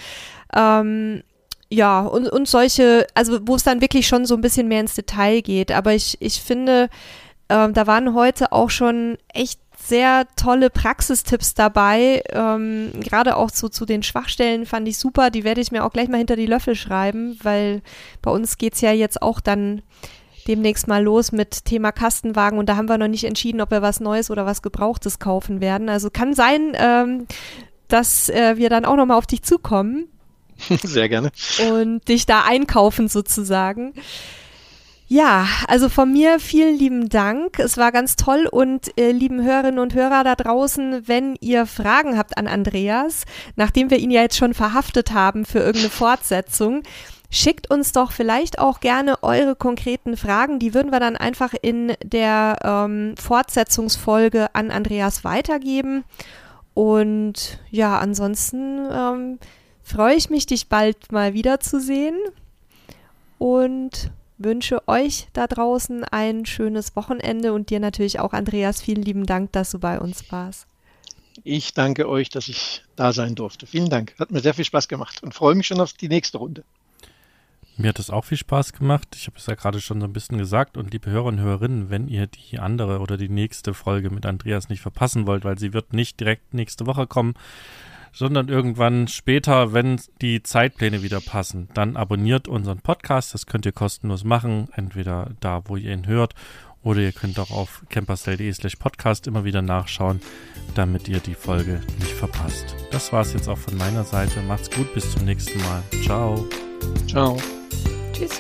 Ähm, ja, und, und solche, also wo es dann wirklich schon so ein bisschen mehr ins Detail geht. Aber ich, ich finde, äh, da waren heute auch schon echt sehr tolle Praxistipps dabei. Ähm, Gerade auch zu, zu den Schwachstellen fand ich super. Die werde ich mir auch gleich mal hinter die Löffel schreiben, weil bei uns geht es ja jetzt auch dann demnächst mal los mit Thema Kastenwagen und da haben wir noch nicht entschieden, ob wir was Neues oder was Gebrauchtes kaufen werden. Also kann sein, ähm, dass äh, wir dann auch nochmal auf dich zukommen. Sehr gerne. Und dich da einkaufen sozusagen. Ja, also von mir vielen lieben Dank. Es war ganz toll und äh, lieben Hörerinnen und Hörer da draußen, wenn ihr Fragen habt an Andreas, nachdem wir ihn ja jetzt schon verhaftet haben für irgendeine Fortsetzung, schickt uns doch vielleicht auch gerne eure konkreten Fragen. Die würden wir dann einfach in der ähm, Fortsetzungsfolge an Andreas weitergeben. Und ja, ansonsten ähm, freue ich mich, dich bald mal wiederzusehen. Und wünsche euch da draußen ein schönes Wochenende und dir natürlich auch, Andreas, vielen lieben Dank, dass du bei uns warst. Ich danke euch, dass ich da sein durfte. Vielen Dank. Hat mir sehr viel Spaß gemacht und freue mich schon auf die nächste Runde. Mir hat es auch viel Spaß gemacht. Ich habe es ja gerade schon so ein bisschen gesagt. Und liebe Hörer und Hörerinnen, wenn ihr die andere oder die nächste Folge mit Andreas nicht verpassen wollt, weil sie wird nicht direkt nächste Woche kommen, sondern irgendwann später, wenn die Zeitpläne wieder passen. Dann abonniert unseren Podcast, das könnt ihr kostenlos machen, entweder da, wo ihr ihn hört Oder ihr könnt auch auf campersdale.de slash podcast immer wieder nachschauen, damit ihr die Folge nicht verpasst. Das war's jetzt auch von meiner Seite. Macht's gut, bis zum nächsten Mal. Ciao. Ciao. Tschüss.